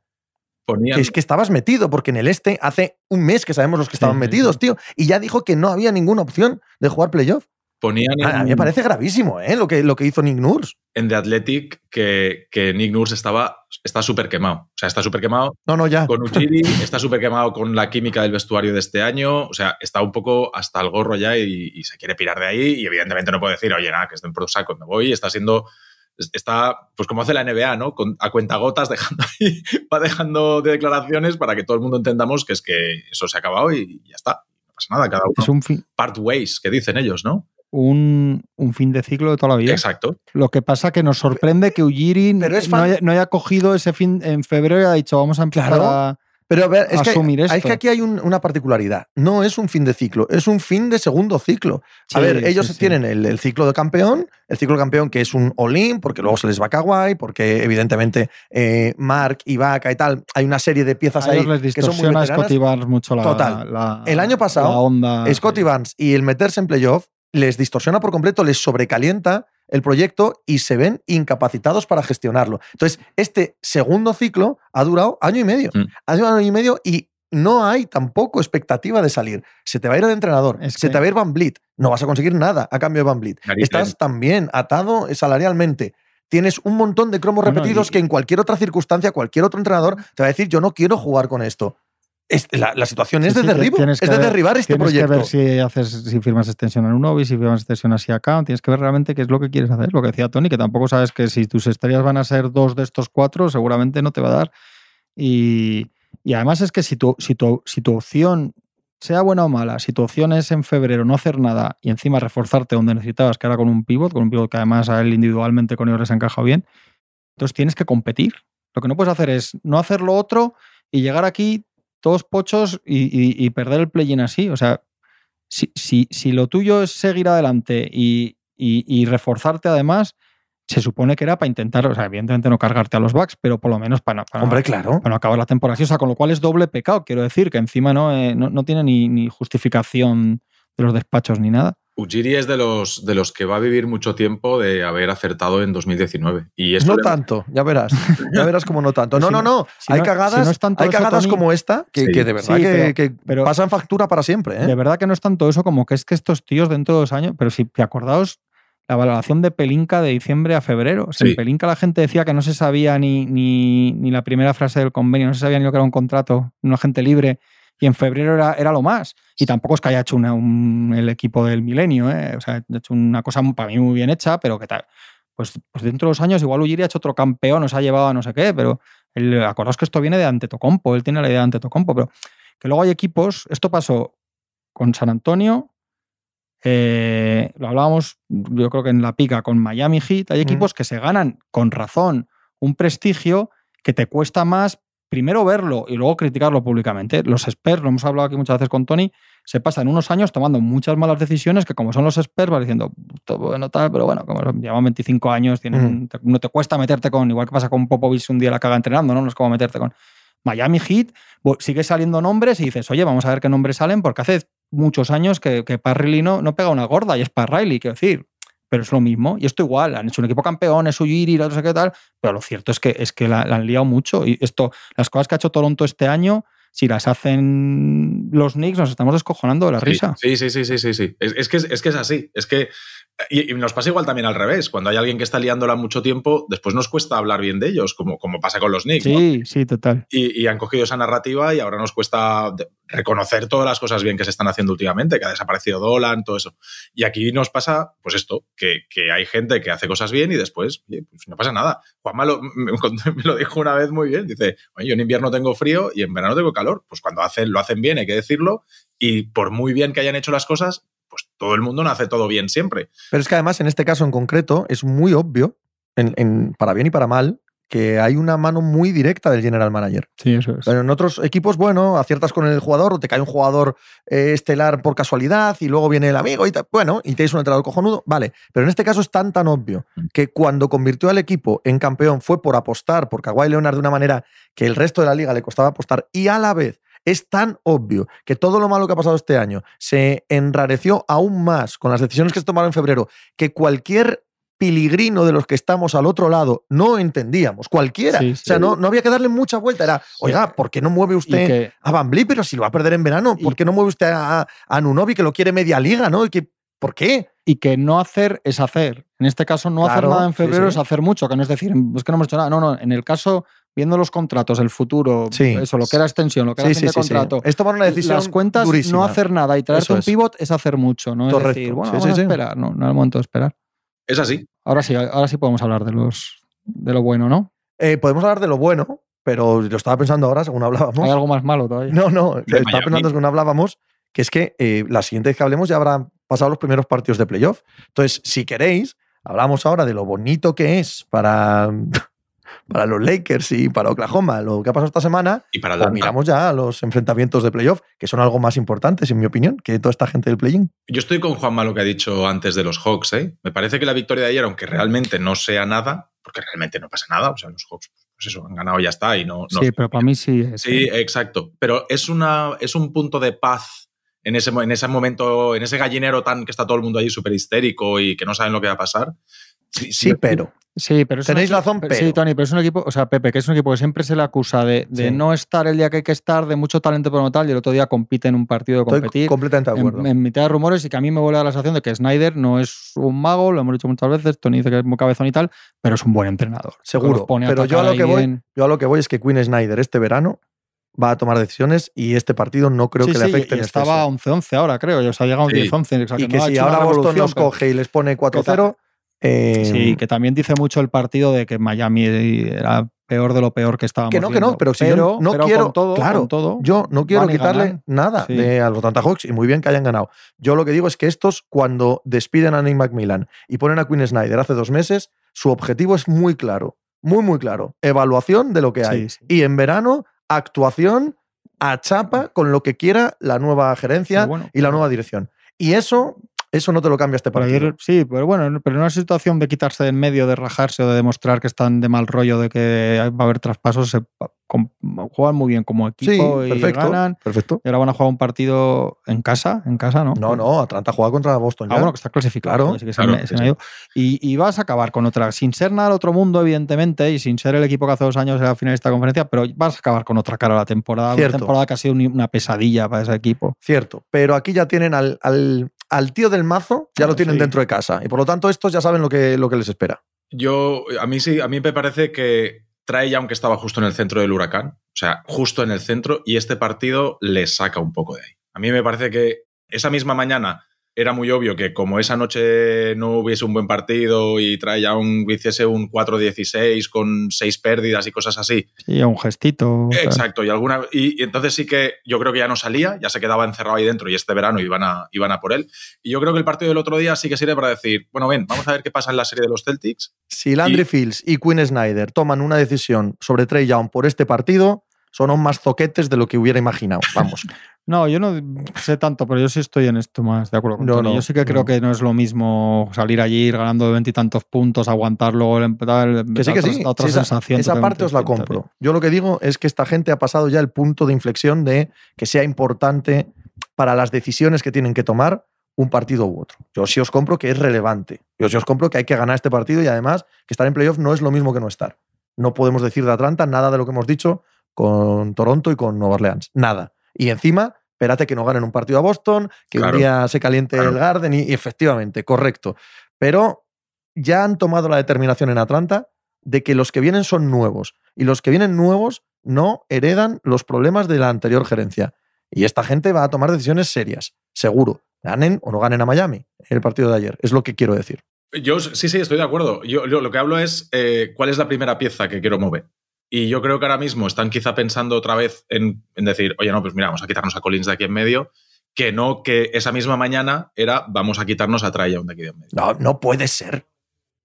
Speaker 2: Que es que estabas metido, porque en el este hace un mes que sabemos los que estaban metidos, tío. Y ya dijo que no había ninguna opción de jugar playoff.
Speaker 3: Ponían
Speaker 2: a, mí me parece gravísimo ¿eh? lo, que, lo que hizo Nick Nurse.
Speaker 3: En The Athletic que, que Nick Nurse estaba está súper quemado. O sea, está súper quemado.
Speaker 2: No, no, ya.
Speaker 3: Con Uchiri, está súper quemado con la química del vestuario de este año. O sea, está un poco hasta el gorro ya y, se quiere pirar de ahí. Y evidentemente no puede decir, oye, nada, que estoy por saco, me voy. Está siendo está, pues como hace la NBA, ¿no? Con, a cuentagotas dejando ahí, va dejando de declaraciones para que todo el mundo entendamos que es que eso se ha acabado y ya está. No pasa nada, cada uno.
Speaker 4: Es un fin.
Speaker 3: Part ways, que dicen ellos, ¿no?
Speaker 4: Un, fin de ciclo de toda la vida.
Speaker 3: Exacto.
Speaker 4: Lo que pasa que nos sorprende que Ujiri no, haya, cogido ese fin en febrero y ha dicho vamos a empezar a,
Speaker 2: pero a ver, es que, Es que aquí hay una particularidad. No es un fin de ciclo, es un fin de segundo ciclo. a ver, ellos tienen el, ciclo de campeón, el ciclo de campeón que es un all-in, porque luego se les va Kawhi, porque evidentemente eh, Mark y Vaca y tal, hay una serie de piezas ahí que son muy veteranas.
Speaker 4: mucho la,
Speaker 2: Total. el año pasado, Scotty Barnes y el meterse en playoff les distorsiona por completo, les sobrecalienta el proyecto y se ven incapacitados para gestionarlo. Entonces, este segundo ciclo ha durado año y medio. Mm. Ha durado año y medio y no hay tampoco expectativa de salir. Se te va a ir el entrenador, se te va a ir Van Blit, no vas a conseguir nada a cambio de Van Blit. Estás también atado salarialmente. Tienes un montón de cromos repetidos que en cualquier otra circunstancia, cualquier otro entrenador te va a decir, yo no quiero jugar con esto la, situación es de derribo, es de derribar este proyecto.
Speaker 4: Tienes que ver si, haces, si firmas extensión en un Unovi, si firmas extensión así acá. Tienes que ver realmente qué es lo que quieres hacer. Lo que decía Tony, que tampoco sabes que si tus estrellas van a ser dos de estos cuatro, seguramente no te va a dar. Y, además es que si tu, si, tu, si tu opción, sea buena o mala, si tu opción es en febrero no hacer nada y encima reforzarte donde necesitabas, que era con un pivot, con un pivot que además a él individualmente con ellos les ha encajado bien, entonces tienes que competir. Lo que no puedes hacer es no hacer lo otro y llegar aquí todos pochos y, perder el play-in así. O sea, si, si, lo tuyo es seguir adelante y, reforzarte además, se supone que era para intentar, o sea, evidentemente no cargarte a los Bucks, pero por lo menos para, para,
Speaker 2: Hombre, claro.
Speaker 4: para no acabar la temporada así. O sea, con lo cual es doble pecado, quiero decir, que encima no, eh, no, no tiene ni, ni justificación de los despachos ni nada.
Speaker 3: Ujiri es de los, de los que va a vivir mucho tiempo de haber acertado en 2019. Y
Speaker 2: No
Speaker 3: le-
Speaker 2: tanto, ya verás. Ya verás como no tanto. No,
Speaker 4: Si
Speaker 2: no,
Speaker 4: no- si
Speaker 2: hay
Speaker 4: no-
Speaker 2: cagadas,
Speaker 4: si no es tanto
Speaker 2: hay cagadas como esta que,
Speaker 3: Sí.
Speaker 2: que de verdad
Speaker 4: Sí,
Speaker 2: que,
Speaker 4: pero-
Speaker 2: que
Speaker 4: pero-
Speaker 2: pasan factura para siempre. ¿eh?
Speaker 4: De verdad que no es tanto eso como que es que estos tíos dentro de dos años, pero si te acordaos la valoración de Pelinka de diciembre a febrero. O sea,
Speaker 3: Sí.
Speaker 4: en Pelinka la gente decía que no se sabía ni, ni, ni la primera frase del convenio, no se sabía ni lo que era un contrato, un agente libre. Y en febrero era, era lo más. Y tampoco es que haya hecho una- un- el equipo del milenio, ¿eh? O sea, ha hecho una cosa para mí muy bien hecha, pero que tal. Pues, pues dentro de dos años igual Ujiri ha hecho otro campeón, nos ha llevado a no sé qué, pero el, acordaos que esto viene de Antetokounmpo, él tiene la idea de Antetokounmpo, pero que luego hay equipos, esto pasó con San Antonio, eh, lo hablábamos yo creo que en la pica con Miami Heat, hay equipos que se ganan con razón un prestigio que te cuesta más primero verlo y luego criticarlo públicamente. Los Spurs, lo hemos hablado aquí muchas veces con Tony, se pasan unos años tomando muchas malas decisiones que como son los Spurs vas diciendo, "Todo bueno, tal, pero bueno, como llevan 25 años, tienen, te- no te cuesta meterte con, igual que pasa con Popovich un día la caga entrenando, ¿no? No es como meterte con Miami Heat, sigue saliendo nombres y dices, oye, vamos a ver qué nombres salen, porque hace muchos años que, que no, no pega una gorda y es para Riley, quiero decir. Pero es lo mismo. Y esto igual, han hecho un equipo campeón, es Ujiri, no sé qué tal. Pero lo cierto es que, es que la, la han liado mucho. Y esto, las cosas que ha hecho Toronto este año, si las hacen los Knicks, nos estamos descojonando de la
Speaker 3: Sí,
Speaker 4: risa.
Speaker 3: Sí, sí, sí, sí, sí. sí. Es, es que, es, que es así. Es que. Y, y nos pasa igual también al revés. Cuando hay alguien que está liándola mucho tiempo, después nos cuesta hablar bien de ellos, como, como pasa con los Knicks. ¿no?
Speaker 4: Sí, sí, total.
Speaker 3: Y, y han cogido esa narrativa y ahora nos cuesta reconocer todas las cosas bien que se están haciendo últimamente, que ha desaparecido Dolan, todo eso. Y aquí nos pasa, pues esto, que, que hay gente que hace cosas bien y después, pues no pasa nada. Juanma lo- me, me lo dijo una vez muy bien, dice, oye, yo en invierno tengo frío y en verano tengo calor. Pues cuando hacen, lo hacen bien, hay que decirlo, y por muy bien que hayan hecho las cosas, pues todo el mundo no hace todo bien siempre.
Speaker 2: Pero es que además en este caso en concreto es muy obvio, en- para bien y para mal, que hay una mano muy directa del general manager.
Speaker 4: Sí, eso es.
Speaker 2: Pero en otros equipos, bueno, aciertas con el jugador o te cae un jugador eh, estelar por casualidad y luego viene el amigo y tal. Bueno, y tienes un entrenador cojonudo, vale. Pero en este caso es tan, tan obvio que cuando convirtió al equipo en campeón fue por apostar por Kawhi Leonard de una manera que el resto de la liga le costaba apostar y a la vez es tan obvio que todo lo malo que ha pasado este año se enrareció aún más con las decisiones que se tomaron en febrero que cualquier piligrino de los que estamos al otro lado no entendíamos, cualquiera.
Speaker 4: Sí,
Speaker 2: O sea, no, no había que darle mucha vuelta. Era, oiga, ¿por qué no mueve usted
Speaker 4: que-
Speaker 2: a Van pero si lo va a perder en verano? ¿Por
Speaker 4: Y-
Speaker 2: qué no mueve usted a, a Nunobi, que lo quiere media liga, ¿no? Y que, ¿Por qué?
Speaker 4: y que no hacer es hacer. En este caso, no hacer nada en febrero
Speaker 2: sí.
Speaker 4: es hacer mucho, que no es decir, es que no hemos hecho nada. No, no, en el caso, viendo los contratos, el futuro,
Speaker 2: Sí.
Speaker 4: eso, lo que era extensión, lo que era
Speaker 2: Sí, sí,
Speaker 4: contrato.
Speaker 2: Es tomar una decisión
Speaker 4: Las cuentas,
Speaker 2: durísima.
Speaker 4: no hacer nada y traerte
Speaker 2: Eso
Speaker 4: un
Speaker 2: es.
Speaker 4: pivot es hacer mucho, no es
Speaker 2: Correcto.
Speaker 4: decir, bueno, vamos a esperar, no, no es el momento de esperar.
Speaker 3: Es así.
Speaker 4: Ahora sí, ahora sí podemos hablar de los de lo bueno, ¿no?
Speaker 2: Eh, podemos hablar de lo bueno, pero lo estaba pensando ahora, según hablábamos.
Speaker 4: Hay algo más malo todavía.
Speaker 2: No, no, lo estaba
Speaker 3: Miami.
Speaker 2: pensando según hablábamos, que es que eh, la siguiente vez que hablemos ya habrán pasado los primeros partidos de playoff. Entonces, si queréis, hablamos ahora de lo bonito que es para, para los Lakers y para Oklahoma lo que ha pasado esta semana.
Speaker 3: Y para Atlanta.
Speaker 2: miramos ya los enfrentamientos de playoff, que son algo más importantes, en mi opinión, que toda esta gente del play-in.
Speaker 3: Yo estoy con Juanma lo que ha dicho antes de los Hawks. ¿eh? Me parece que la victoria de ayer, aunque realmente no sea nada, porque realmente no pasa nada, o sea, los Hawks, pues eso, han ganado y ya está. Y no, no-
Speaker 4: sí, pero para mí sí es.
Speaker 3: Sí, exacto. Pero es, una, es un punto de paz en ese, en ese momento, en ese gallinero tan que está todo el mundo ahí súper histérico y que no saben lo que va a pasar. Sí,
Speaker 2: Sí, pero.
Speaker 4: Sí, pero es un
Speaker 2: Tenéis
Speaker 4: equipo-
Speaker 2: razón,
Speaker 4: Sí, Tony, pero es un equipo, o sea, Pepe, que es un equipo que siempre se le acusa de, de
Speaker 2: Sí.
Speaker 4: no estar el día que hay que estar, de mucho talento pero no tal, y el otro día compite en un partido de
Speaker 2: Estoy
Speaker 4: competir.
Speaker 2: completamente de acuerdo.
Speaker 4: En, en mitad de rumores y que a mí me vuelve a la sensación de que Snyder no es un mago, lo hemos dicho muchas veces, Tony dice que es muy cabezón y tal, pero es un buen entrenador.
Speaker 2: Seguro.
Speaker 4: Los pone
Speaker 2: Pero yo a lo que voy, yo a lo que voy es que Quinn Snyder este verano va a tomar decisiones y este partido no creo
Speaker 4: Sí,
Speaker 2: que le
Speaker 4: sí,
Speaker 2: afecte
Speaker 4: y
Speaker 2: en
Speaker 4: estaba
Speaker 2: exceso.
Speaker 4: 11-11 ahora, creo. O sea, ha llegado a un
Speaker 3: Sí.
Speaker 4: 10-11. o sea,
Speaker 2: Y
Speaker 4: no
Speaker 2: que si ahora Boston nos
Speaker 4: pero-
Speaker 2: coge y les pone 4-0, eh,
Speaker 4: Sí, que también dice mucho el partido de que Miami era peor de lo peor que estábamos
Speaker 2: que no, que no, pero si yo no
Speaker 4: pero
Speaker 2: quiero,
Speaker 4: con todo,
Speaker 2: claro,
Speaker 4: con todo,
Speaker 2: yo no quiero quitarle
Speaker 4: ganan.
Speaker 2: nada
Speaker 4: Sí.
Speaker 2: de a los Atlanta Hawks y muy bien que hayan ganado. Yo lo que digo es que estos, cuando despiden a Nick McMillan y ponen a Quinn Snyder hace dos meses, su objetivo es muy claro, muy, muy claro. Evaluación de lo que hay.
Speaker 4: Sí, sí.
Speaker 2: Y en verano, actuación a chapa con lo que quiera la nueva gerencia
Speaker 4: bueno,
Speaker 2: y la nueva dirección. Y eso Eso no te lo cambia este partido.
Speaker 4: ayer- sí, pero bueno, pero en una situación de quitarse de en medio, de rajarse o de demostrar que están de mal rollo, de que va a haber traspasos, se juegan muy bien como
Speaker 2: Sí,
Speaker 4: equipo y ganan.
Speaker 2: Perfecto.
Speaker 4: Y ahora van a jugar un partido en casa, en casa, ¿no?
Speaker 2: No, no, Atlanta juega contra Boston.
Speaker 4: Ah,
Speaker 2: ya.
Speaker 4: bueno, que está clasificado.
Speaker 2: Claro,
Speaker 4: joder, sí que se
Speaker 3: claro,
Speaker 4: me- se me. Y, y vas a acabar con otra, sin ser nada del otro mundo, evidentemente, y sin ser el equipo que hace dos años era finalista de conferencia, pero vas a acabar con otra cara a la temporada.
Speaker 2: Cierto.
Speaker 4: Una temporada que ha sido un- una pesadilla para ese equipo.
Speaker 2: Cierto, pero aquí ya tienen al, al- al tío del mazo, ya
Speaker 4: Ah,
Speaker 2: lo tienen
Speaker 4: sí.
Speaker 2: dentro de casa. Y por lo tanto, estos ya saben lo que, lo que les espera.
Speaker 3: Yo, a mí sí, a mí me parece que trae ya aunque estaba justo en el centro del huracán, o sea, justo en el centro, y este partido le saca un poco de ahí. A mí me parece que esa misma mañana era muy obvio que como esa noche no hubiese un buen partido y trae un, hiciese un 4-16 con seis pérdidas y cosas así,
Speaker 4: Sí, un gestito.
Speaker 3: Exacto, y alguna y, y entonces sí que yo creo que ya no salía, ya se quedaba encerrado ahí dentro y este verano iban a, iban a por él. Y yo creo que el partido del otro día sí que sirve para decir, bueno, ven, vamos a ver qué pasa en la serie de los Celtics.
Speaker 2: Si Landry
Speaker 3: Y-
Speaker 2: Fields y Quinn Snyder toman una decisión sobre Trey Young por este partido, son aún más zoquetes de lo que hubiera imaginado. Vamos.
Speaker 4: No, yo no sé tanto, pero yo sí estoy en esto más de acuerdo con
Speaker 2: No, no,
Speaker 4: yo sí que creo
Speaker 2: no.
Speaker 4: que no es lo mismo salir allí ir ganando de veintitantos puntos, aguantar luego el empatar.
Speaker 2: Que sí, que sí.
Speaker 4: Otra
Speaker 2: Sí,
Speaker 4: sensación.
Speaker 2: esa parte os la compro. Yo lo que digo es que esta gente ha pasado ya el punto de inflexión de que sea importante para las decisiones que tienen que tomar un partido u otro. Yo sí os compro que es relevante. Yo sí os compro que hay que ganar este partido y además que estar en playoff no es lo mismo que no estar. No podemos decir de Atlanta nada de lo que hemos dicho con Toronto y con Nueva Orleans. Nada. Y encima, espérate que no ganen un partido a Boston, que
Speaker 3: Claro.
Speaker 2: un día se caliente
Speaker 3: Claro.
Speaker 2: el Garden y, y efectivamente, correcto. Pero ya han tomado la determinación en Atlanta de que los que vienen son nuevos y los que vienen nuevos no heredan los problemas de la anterior gerencia. Y esta gente va a tomar decisiones serias, seguro. Ganen o no ganen a Miami el partido de ayer. Es lo que quiero decir.
Speaker 3: Yo sí, sí, estoy de acuerdo. Yo, yo lo que hablo es eh, cuál es la primera pieza que quiero mover. Y yo creo que ahora mismo están quizá pensando otra vez en, en decir, oye, no, pues mira, vamos a quitarnos a Collins de aquí en medio, que no que esa misma mañana era, vamos a quitarnos a Trae Young de aquí en medio.
Speaker 2: No, no puede ser.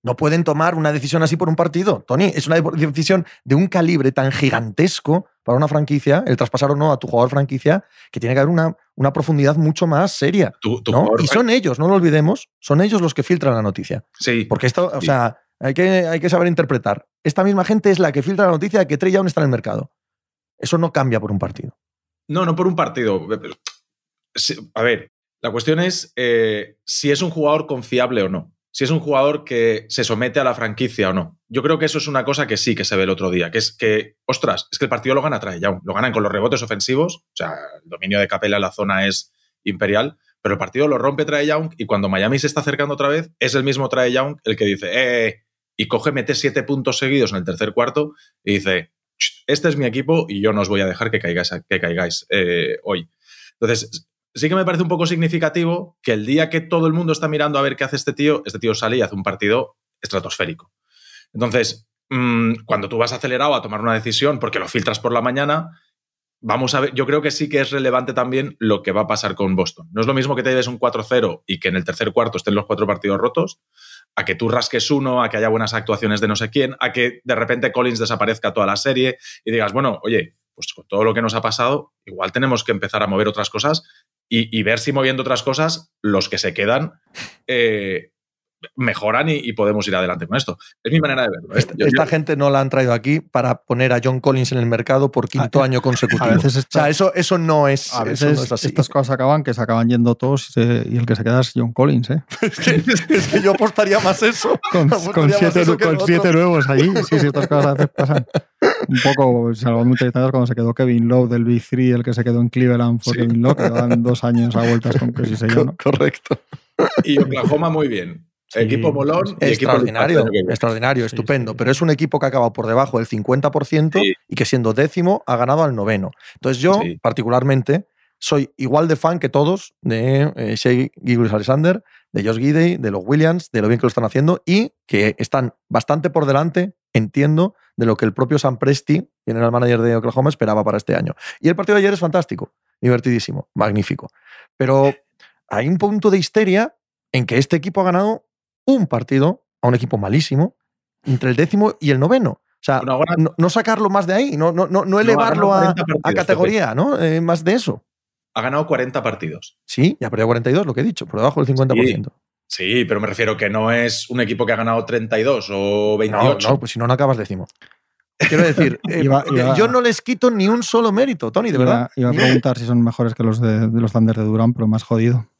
Speaker 2: No pueden tomar una decisión así por un partido. Tony, es una decisión de un calibre tan gigantesco para una franquicia, el traspasar o no a tu jugador franquicia, que tiene que haber una, una profundidad mucho más seria.
Speaker 3: Tu- tu
Speaker 2: ¿no?
Speaker 3: jugador-
Speaker 2: Y son ellos, no lo olvidemos, son ellos los que filtran la noticia.
Speaker 3: Sí,
Speaker 2: Porque esto, o
Speaker 3: Sí.
Speaker 2: sea, hay que, hay que saber interpretar. Esta misma gente es la que filtra la noticia de que Trey Young está en el mercado. Eso no cambia por un partido.
Speaker 3: No, no por un partido. A ver, la cuestión es eh, si es un jugador confiable o no. Si es un jugador que se somete a la franquicia o no. Yo creo que eso es una cosa que sí que se ve el otro día, que es que, ostras, es que el partido lo gana Trae Young. Lo ganan con los rebotes ofensivos, o sea, el dominio de Capela en la zona es imperial, pero el partido lo rompe Trae Young y cuando Miami se está acercando otra vez, es el mismo Trae Young el que dice, eh, eh", y coge, mete siete puntos seguidos en el tercer cuarto y dice, "Ch, este es mi equipo y yo no os voy a dejar que caigáis, que caigáis eh, hoy. Entonces, sí que me parece un poco significativo que el día que todo el mundo está mirando a ver qué hace este tío, este tío sale y hace un partido estratosférico. Entonces, mmm, cuando tú vas acelerado a tomar una decisión porque lo filtras por la mañana, vamos a ver, yo creo que sí que es relevante también lo que va a pasar con Boston. No es lo mismo que te lleves un 4-0 y que en el tercer cuarto estén los cuatro partidos rotos, a que tú rasques uno, a que haya buenas actuaciones de no sé quién, a que de repente Collins desaparezca toda la serie y digas, bueno, oye, pues con todo lo que nos ha pasado, igual tenemos que empezar a mover otras cosas y, y ver si moviendo otras cosas, los que se quedan eh, mejoran y, y, podemos ir adelante con esto. Es mi manera de verlo. ¿eh?
Speaker 2: Esta, yo, esta yo... gente no la han traído aquí para poner a John Collins en el mercado por quinto
Speaker 4: a,
Speaker 2: año consecutivo.
Speaker 4: A veces esta,
Speaker 2: o sea, eso, eso, no es,
Speaker 4: a veces
Speaker 2: eso no es así.
Speaker 4: Estas cosas acaban que se acaban yendo todos y, se, y el que se queda es John Collins. ¿eh?
Speaker 2: es, que, es, que, yo apostaría más eso.
Speaker 4: con, con, siete, eso con siete, nuevos allí. Sí, sí, estas cosas a veces pasan. Un poco, salvo muchas distancias, cuando se quedó Kevin Lowe del Big 3, el que se quedó en Cleveland fue sí. Kevin Lowe, que dan dos años a vueltas con que si se yo, ¿no?
Speaker 2: Correcto.
Speaker 3: Y Oklahoma muy bien. Sí, equipo molón. Y
Speaker 2: extraordinario,
Speaker 3: equipo
Speaker 2: extraordinario, estupendo. Sí, pero es un equipo que ha acabado por debajo del 50% y que siendo décimo ha ganado al noveno. Entonces yo, particularmente, soy igual de fan que todos de eh, Shea Gilgis Alexander, de Josh Gidey, de los Williams, de lo bien que lo están haciendo y que están bastante por delante, entiendo, de lo que el propio Sam Presti, general manager de Oklahoma, esperaba para este año. Y el partido de ayer es fantástico, divertidísimo, magnífico. Pero hay un punto de histeria en que este equipo ha ganado un partido a un equipo malísimo entre el décimo y el noveno. O sea, no, no, no sacarlo más de ahí, no, no, no elevarlo a, a, categoría, ¿no? Eh, más de eso.
Speaker 3: ha ganado 40 partidos.
Speaker 2: Sí, ya perdido 42, lo que he dicho, por debajo del 50%.
Speaker 3: Sí, pero me refiero que no es un equipo que ha ganado 32 o 28.
Speaker 2: No, no pues si no, no acabas décimo. Quiero decir, eh,
Speaker 4: Iba- iba-
Speaker 2: yo no les quito ni un solo mérito, Tony, de
Speaker 4: Iba,
Speaker 2: verdad.
Speaker 4: iba a preguntar si son mejores que los de, de los Thunder de Durán, pero más jodido.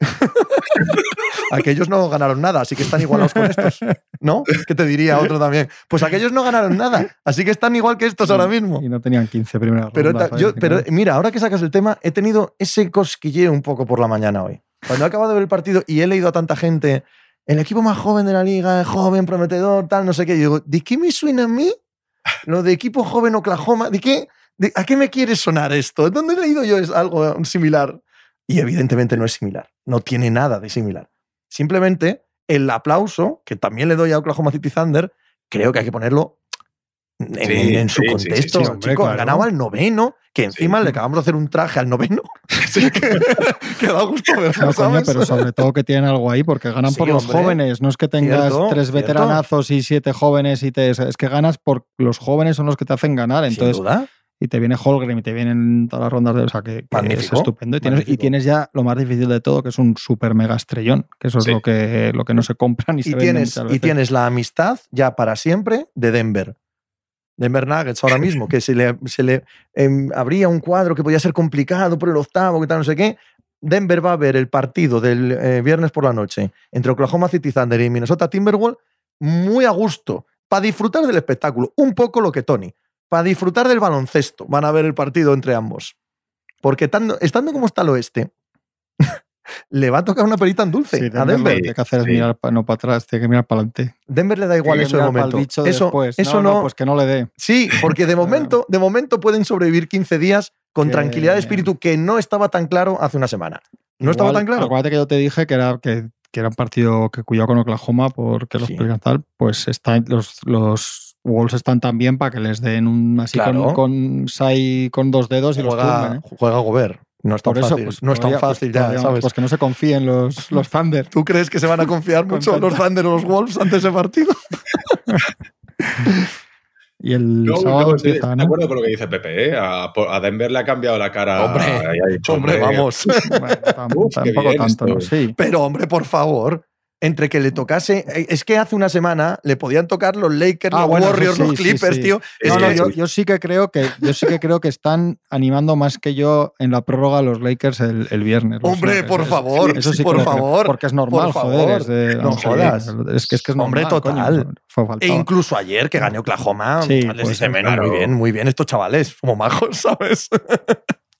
Speaker 2: Aquellos no ganaron nada, así que están igualados con estos. ¿No? ¿Qué te diría otro también? Pues aquellos no ganaron nada, así que están igual que estos ahora mismo.
Speaker 4: Y no tenían 15 primeras
Speaker 2: Pero,
Speaker 4: rondas,
Speaker 2: ta- yo-
Speaker 4: ¿sabes?
Speaker 2: pero mira, ahora que sacas el tema, he tenido ese cosquilleo un poco por la mañana hoy. Cuando he acabado de ver el partido y he leído a tanta gente, el equipo más joven de la liga, joven, prometedor, tal, no sé qué, yo digo, ¿de qué me suena a mí lo de equipo joven Oklahoma? ¿De qué? de- ¿A qué me quiere sonar esto? ¿Dónde he leído yo es algo similar? Y evidentemente no es similar, no tiene nada de similar. Simplemente el aplauso, que también le doy a Oklahoma City Thunder, creo que hay que ponerlo en,
Speaker 3: Sí,
Speaker 2: en- en su
Speaker 3: sí, sí, sí,
Speaker 2: contexto.
Speaker 4: sí, hombre,
Speaker 2: han ganado al noveno, que encima
Speaker 3: Sí.
Speaker 2: le acabamos de hacer un traje al noveno. que, que da gusto verlo,
Speaker 4: No, coño, pero sobre todo que tienen algo ahí, porque ganan
Speaker 2: Sí,
Speaker 4: por los
Speaker 2: hombre.
Speaker 4: jóvenes. No es que tengas
Speaker 2: Cierto,
Speaker 4: tres
Speaker 2: cierto.
Speaker 4: veteranazos y siete jóvenes y te. Es que ganas por los jóvenes son los que te hacen ganar.
Speaker 2: Sin
Speaker 4: Entonces,
Speaker 2: duda.
Speaker 4: Y te viene Holgrim y te vienen todas las rondas de. O sea, que, que es estupendo. Y tienes, y tienes ya lo más difícil de todo, que es un super mega estrellón, que eso es
Speaker 3: Sí.
Speaker 4: lo, que, lo que no se compra ni se
Speaker 2: tienes, y tienes la amistad ya para siempre de Denver. Denver Nuggets ahora mismo, que se le, se le em, abría un cuadro que podía ser complicado por el octavo, que tal, no sé qué. Denver va a ver el partido del eh, viernes por la noche entre Oklahoma City Thunder y Minnesota Timberwolves muy a gusto, para disfrutar del espectáculo. Un poco lo que Tony, para disfrutar del baloncesto. Van a ver el partido entre ambos. Porque estando, estando como está el oeste, le va a tocar una perita en dulce
Speaker 4: Sí,
Speaker 2: a
Speaker 4: Denver lo que tiene que hacer es
Speaker 3: Sí.
Speaker 4: mirar pa- no para atrás, tiene que mirar para adelante.
Speaker 2: Denver le da igual eso de momento.
Speaker 4: bicho
Speaker 2: Eso,
Speaker 4: después.
Speaker 2: eso
Speaker 4: no,
Speaker 2: no.
Speaker 4: Pues que no le dé.
Speaker 2: Sí, porque de momento, de momento pueden sobrevivir 15 días con
Speaker 4: Que-
Speaker 2: tranquilidad de espíritu que no estaba tan claro hace una semana. No estaba tan claro.
Speaker 4: Acuérdate que yo te dije que era, que, que era un partido que cuidado con Oklahoma porque los
Speaker 2: Sí.
Speaker 4: Pelicans pues están, los, los Wolves están tan bien para que les den un así
Speaker 2: Claro.
Speaker 4: con, con Sai con dos dedos y los
Speaker 2: Juega,
Speaker 4: tumben. ¿eh?
Speaker 2: juega Gobert. No es tan
Speaker 4: eso,
Speaker 2: fácil.
Speaker 4: pues,
Speaker 2: no es tan
Speaker 4: pues,
Speaker 2: fácil ya, ¿sabes?
Speaker 4: Pues que no se confíen los, los Thunder.
Speaker 2: ¿Tú crees que se van a confiar
Speaker 4: Con
Speaker 2: mucho los Thunder o los Wolves antes de ese partido?
Speaker 4: Y el
Speaker 3: No,
Speaker 4: sábado
Speaker 3: no, estoy
Speaker 4: empieza,
Speaker 3: de
Speaker 4: ¿no?
Speaker 3: acuerdo con lo que dice Pepe. ¿eh? A, a Denver le ha cambiado la cara.
Speaker 2: Hombre, Hombre, vamos.
Speaker 4: Bueno,
Speaker 3: Uf,
Speaker 4: tampoco. Sí.
Speaker 2: Pero, hombre, por favor. Entre que le tocase. eh, Es que hace una semana le podían tocar los Lakers,
Speaker 4: Ah,
Speaker 2: los
Speaker 4: bueno,
Speaker 2: Warriors,
Speaker 4: sí,
Speaker 2: los Clippers,
Speaker 4: sí.
Speaker 2: tío.
Speaker 4: No, no,
Speaker 2: que-
Speaker 4: yo, yo sí que creo que yo sí que creo que están animando más que yo en la prórroga a los Lakers el, el viernes.
Speaker 2: Hombre,
Speaker 4: Lakers.
Speaker 2: por favor,
Speaker 4: eso
Speaker 2: por favor,
Speaker 4: porque es normal,
Speaker 2: por
Speaker 4: joder.
Speaker 2: favor.
Speaker 4: es de-
Speaker 2: No
Speaker 4: ver,
Speaker 2: jodas.
Speaker 4: Es que es que es
Speaker 2: Hombre,
Speaker 4: normal,
Speaker 2: total.
Speaker 4: coño, fue faltaba.
Speaker 2: E incluso ayer que gané Oklahoma, les
Speaker 4: pues
Speaker 2: dice,
Speaker 4: sí,
Speaker 2: "Bueno,
Speaker 3: claro.
Speaker 2: muy bien, muy bien estos chavales, como majos, ¿sabes?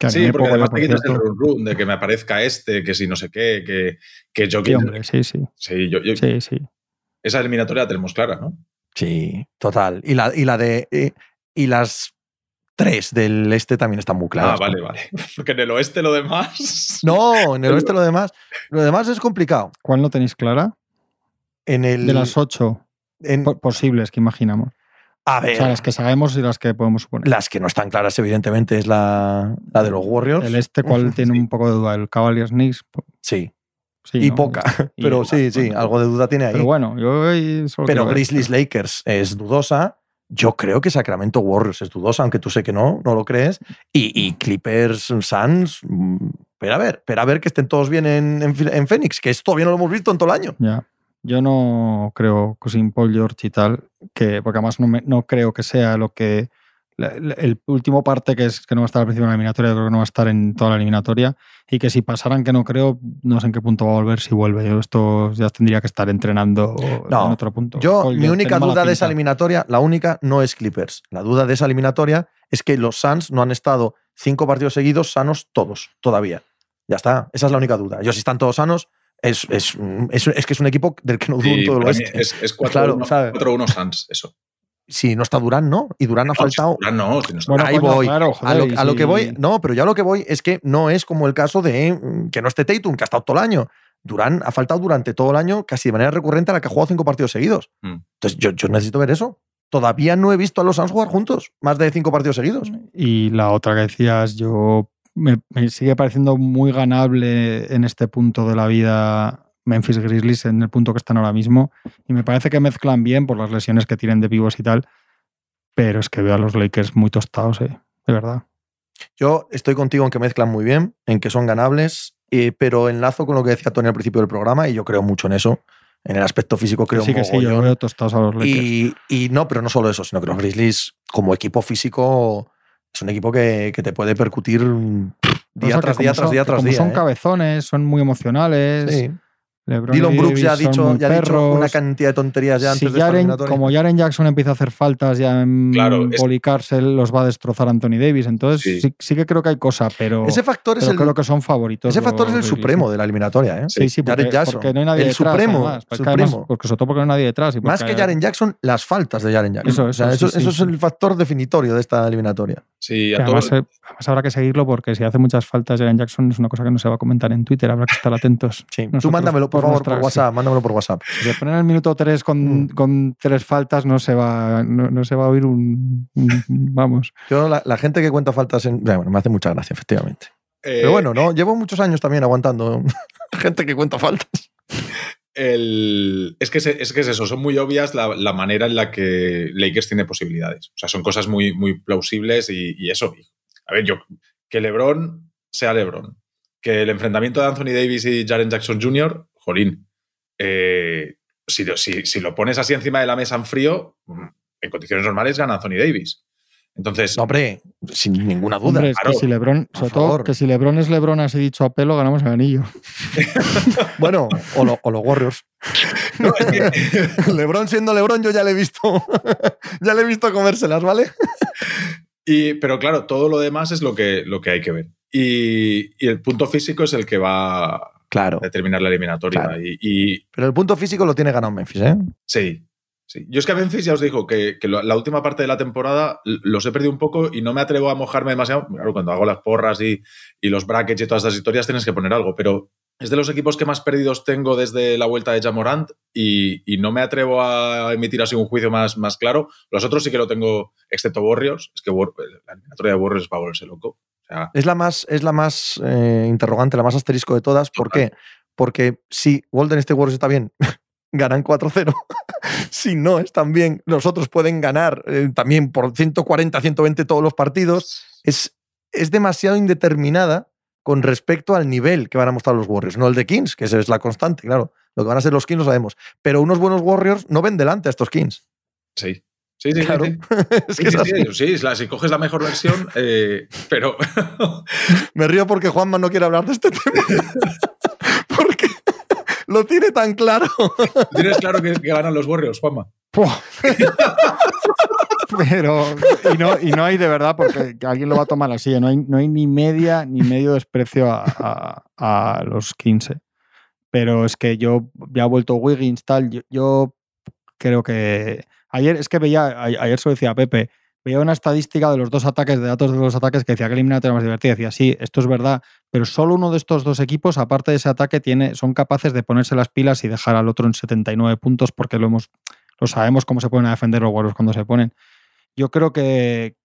Speaker 4: Que
Speaker 3: Sí, porque
Speaker 4: yo,
Speaker 3: además te quitas el run run de que me aparezca este, que si no sé qué, que, que yo
Speaker 4: Sí, hombre, sí, sí.
Speaker 3: Sí, yo, yo-
Speaker 4: Sí, sí.
Speaker 3: esa eliminatoria la tenemos clara, ¿no?
Speaker 2: Sí, total. Y la, y la de. eh, y las tres del este también están muy claras.
Speaker 3: Ah, vale, vale. Porque en el oeste lo demás.
Speaker 2: No, en el oeste lo demás. Lo demás es complicado.
Speaker 4: ¿Cuál no tenéis clara?
Speaker 2: En el.
Speaker 4: De las ocho
Speaker 2: en-
Speaker 4: po- posibles que imaginamos.
Speaker 2: A
Speaker 4: O
Speaker 2: ver.
Speaker 4: sea, las que sabemos y las que podemos suponer.
Speaker 2: Las que no están claras, evidentemente, es la, la de los Warriors.
Speaker 4: El este, ¿cuál tiene un poco de duda? ¿El Cavaliers Knicks?
Speaker 2: Sí.
Speaker 4: Sí,
Speaker 2: y
Speaker 4: ¿no?
Speaker 2: poca.
Speaker 4: Y
Speaker 2: Pero sí, sí, algo de duda tiene ahí.
Speaker 4: Pero bueno, yo solo
Speaker 2: Pero
Speaker 4: ver.
Speaker 2: Grizzlies Lakers es dudosa. Yo creo que Sacramento Warriors es dudosa, aunque tú sé que no, no lo crees. Y, y Clippers Suns, mm, espera a ver, espera a ver que estén todos bien en, en, en Phoenix, que esto todavía no lo hemos visto en todo el año.
Speaker 4: Ya. Yo no creo que sin Paul George y tal, que, porque además no, me- no creo que sea lo que. la- la- El último parte que es que no va a estar al principio de la eliminatoria, creo que no va a estar en toda la eliminatoria. Y que si pasaran que no creo, no sé en qué punto va a volver si vuelve. Yo esto ya tendría que estar entrenando
Speaker 2: No,
Speaker 4: en otro punto.
Speaker 2: Yo,
Speaker 4: Paul
Speaker 2: mi
Speaker 4: George
Speaker 2: única duda de esa eliminatoria, la única, no es Clippers. La duda de esa eliminatoria es que los Suns no han estado cinco partidos seguidos sanos todos, todavía. Ya está, esa es la única duda. Yo, si están todos sanos, es, es, es- es que es un equipo del que no dudo en
Speaker 3: Y
Speaker 2: todo el oeste.
Speaker 3: es, es 4-1
Speaker 2: Claro, ¿sabes?
Speaker 3: 4-1 Suns, eso.
Speaker 2: Si no está Durán, ¿no? Y Durán ha faltado.
Speaker 3: si no, si no está-
Speaker 4: Bueno,
Speaker 2: Ahí voy.
Speaker 4: claro,
Speaker 2: A lo, a que voy, no, pero ya lo que voy es que no es como el caso de mm, que no esté Tatum, que ha estado todo el año. Durán ha faltado durante todo el año casi de manera recurrente a la que ha jugado cinco partidos seguidos.
Speaker 3: Mm.
Speaker 2: Entonces yo, yo necesito ver eso. Todavía no he visto a los Suns jugar juntos, más de cinco partidos seguidos.
Speaker 4: Y la otra que decías, yo me, me sigue pareciendo muy ganable en este punto de la vida Memphis Grizzlies, en el punto que están ahora mismo. Y me parece que mezclan bien por las lesiones que tienen de vivos y tal. Pero es que veo a los Lakers muy tostados, eh, de verdad.
Speaker 2: Yo estoy contigo en que mezclan muy bien, en que son ganables, eh, pero enlazo con lo que decía Tony al principio del programa y yo creo mucho en eso. En el aspecto físico creo
Speaker 4: sí, que sí, yo veo tostados a los Lakers.
Speaker 2: y, y no, pero no solo eso, sino que los Grizzlies, como equipo físico, es un equipo que, que te puede percutir mm, día tras día tras día tras día.
Speaker 4: son
Speaker 2: ¿eh?
Speaker 4: cabezones, son muy emocionales.
Speaker 2: Sí.
Speaker 4: LeBron
Speaker 2: Dylan Brooks ya ha dicho, ya ha dicho una cantidad de tonterías ya antes
Speaker 4: si Jaren- como Jaren Jackson empieza a hacer faltas ya en
Speaker 3: Claro, es-
Speaker 4: bolicarse, los va a destrozar Anthony Davis. Entonces
Speaker 3: Sí.
Speaker 4: sí, sí que creo que hay cosa, pero,
Speaker 2: ese factor es
Speaker 4: pero
Speaker 2: el,
Speaker 4: creo que son favoritos.
Speaker 2: ese factor es el
Speaker 4: Grizzlies.
Speaker 2: supremo de la eliminatoria. ¿eh?
Speaker 4: Sí, sí, porque,
Speaker 2: Jaren Jackson.
Speaker 4: porque no hay nadie
Speaker 2: el
Speaker 4: detrás.
Speaker 2: supremo,
Speaker 4: además, porque además- porque sobre todo porque no hay nadie detrás. y
Speaker 2: Más que Jaren Jackson, las faltas de Jaren Jackson.
Speaker 4: Eso,
Speaker 2: O sea,
Speaker 4: eso,
Speaker 2: eso,
Speaker 4: sí, sí,
Speaker 2: eso es el factor definitorio de esta eliminatoria.
Speaker 3: Sí,
Speaker 4: que
Speaker 3: a
Speaker 4: además, eh, además habrá que seguirlo porque si hace muchas faltas Jaren Jackson es una cosa que no se va a comentar en Twitter, habrá que estar atentos.
Speaker 2: Sí. Tú mándamelo, por,
Speaker 4: por
Speaker 2: favor,
Speaker 4: nuestra-
Speaker 2: por WhatsApp. Mándamelo por WhatsApp.
Speaker 4: Si se ponen el minuto 3 con,
Speaker 2: Mm.
Speaker 4: con tres faltas, no se va, no, no se va a oír un, un- Vamos.
Speaker 2: Yo, la, la gente que cuenta faltas, en, bueno, me hace mucha gracia, efectivamente.
Speaker 3: eh,
Speaker 2: Pero bueno, no, llevo muchos años también aguantando gente que cuenta faltas.
Speaker 3: el- es, que es, es que es eso, son muy obvias la, la manera en la que Lakers tiene posibilidades. O sea, son cosas muy, muy plausibles y, y eso. A ver, yo, que LeBron sea LeBron, que el enfrentamiento de Anthony Davis y Jaren Jackson Jr., jolín, eh, si, lo- si, si lo pones así encima de la mesa en frío, en condiciones normales gana Anthony Davis. Entonces,
Speaker 2: No, hombre, sin ninguna duda.
Speaker 4: Hombre, es
Speaker 3: claro.
Speaker 4: que si Lebron, sobre todo que si Lebron es Lebron así dicho a pelo, ganamos el anillo.
Speaker 2: Bueno, o, lo- o los Warriors.
Speaker 3: no, es que-
Speaker 2: Lebron siendo Lebron, yo ya le he visto. ya le he visto comérselas, ¿vale?
Speaker 3: Y, pero claro, todo lo demás es lo que, lo que hay que ver. Y, y el punto físico es el que va
Speaker 2: Claro.
Speaker 3: determinar la eliminatoria.
Speaker 2: Claro.
Speaker 3: Y, y
Speaker 2: Pero el punto físico lo tiene ganado Memphis, ¿eh?
Speaker 3: sí, sí. Yo es que a Memphis ya os digo que, la última parte de la temporada los he perdido un poco y no me atrevo a mojarme demasiado. Claro, cuando hago las porras y, y los brackets y todas estas historias tienes que poner algo, pero es de los equipos que más perdidos tengo desde la vuelta de Jamorant y, y no me atrevo a emitir así un juicio más, más claro. Los otros sí que lo tengo, excepto Warriors. Es que la eliminatoria de Warriors va a volverse loco. Sea,
Speaker 2: Es la más, es la más eh, interrogante, la más asterisco de todas. ¿Por
Speaker 3: Total.
Speaker 2: qué? Porque si Golden State Warriors está bien, ganan 4-0. si no están bien, los otros pueden ganar eh, también por 140, 120 todos los partidos. Es, es demasiado indeterminada con respecto al nivel que van a mostrar los Warriors. No el de Kings, que esa es la constante, claro. Lo que van a ser los Kings lo sabemos. Pero unos buenos Warriors no ven delante a estos Kings.
Speaker 3: sí. Sí, sí,
Speaker 2: Claro.
Speaker 3: sí.
Speaker 2: es
Speaker 3: Sí,
Speaker 2: que es así.
Speaker 3: si coges la mejor versión, eh, pero
Speaker 2: Me río porque Juanma no quiere hablar de este tema. porque lo tiene tan claro.
Speaker 3: tienes claro que, que ganan los Warriors, Juanma.
Speaker 4: Pero, y no, y no hay de verdad, porque alguien lo va a tomar así, ¿eh? no hay, no hay ni media ni medio desprecio a, a- a los 15. Pero es que yo ya ha vuelto Wiggins, tal, yo, yo creo que ayer, es que veía, ayer se lo decía Pepe, veía una estadística de los dos ataques, de datos de los ataques que decía que el eliminatoria era más divertida. Decía, sí, esto es verdad, pero solo uno de estos dos equipos, aparte de ese ataque, tiene, son capaces de ponerse las pilas y dejar al otro en 79 puntos porque lo hemos lo sabemos cómo se pueden defender los Warriors cuando se ponen. Yo creo que,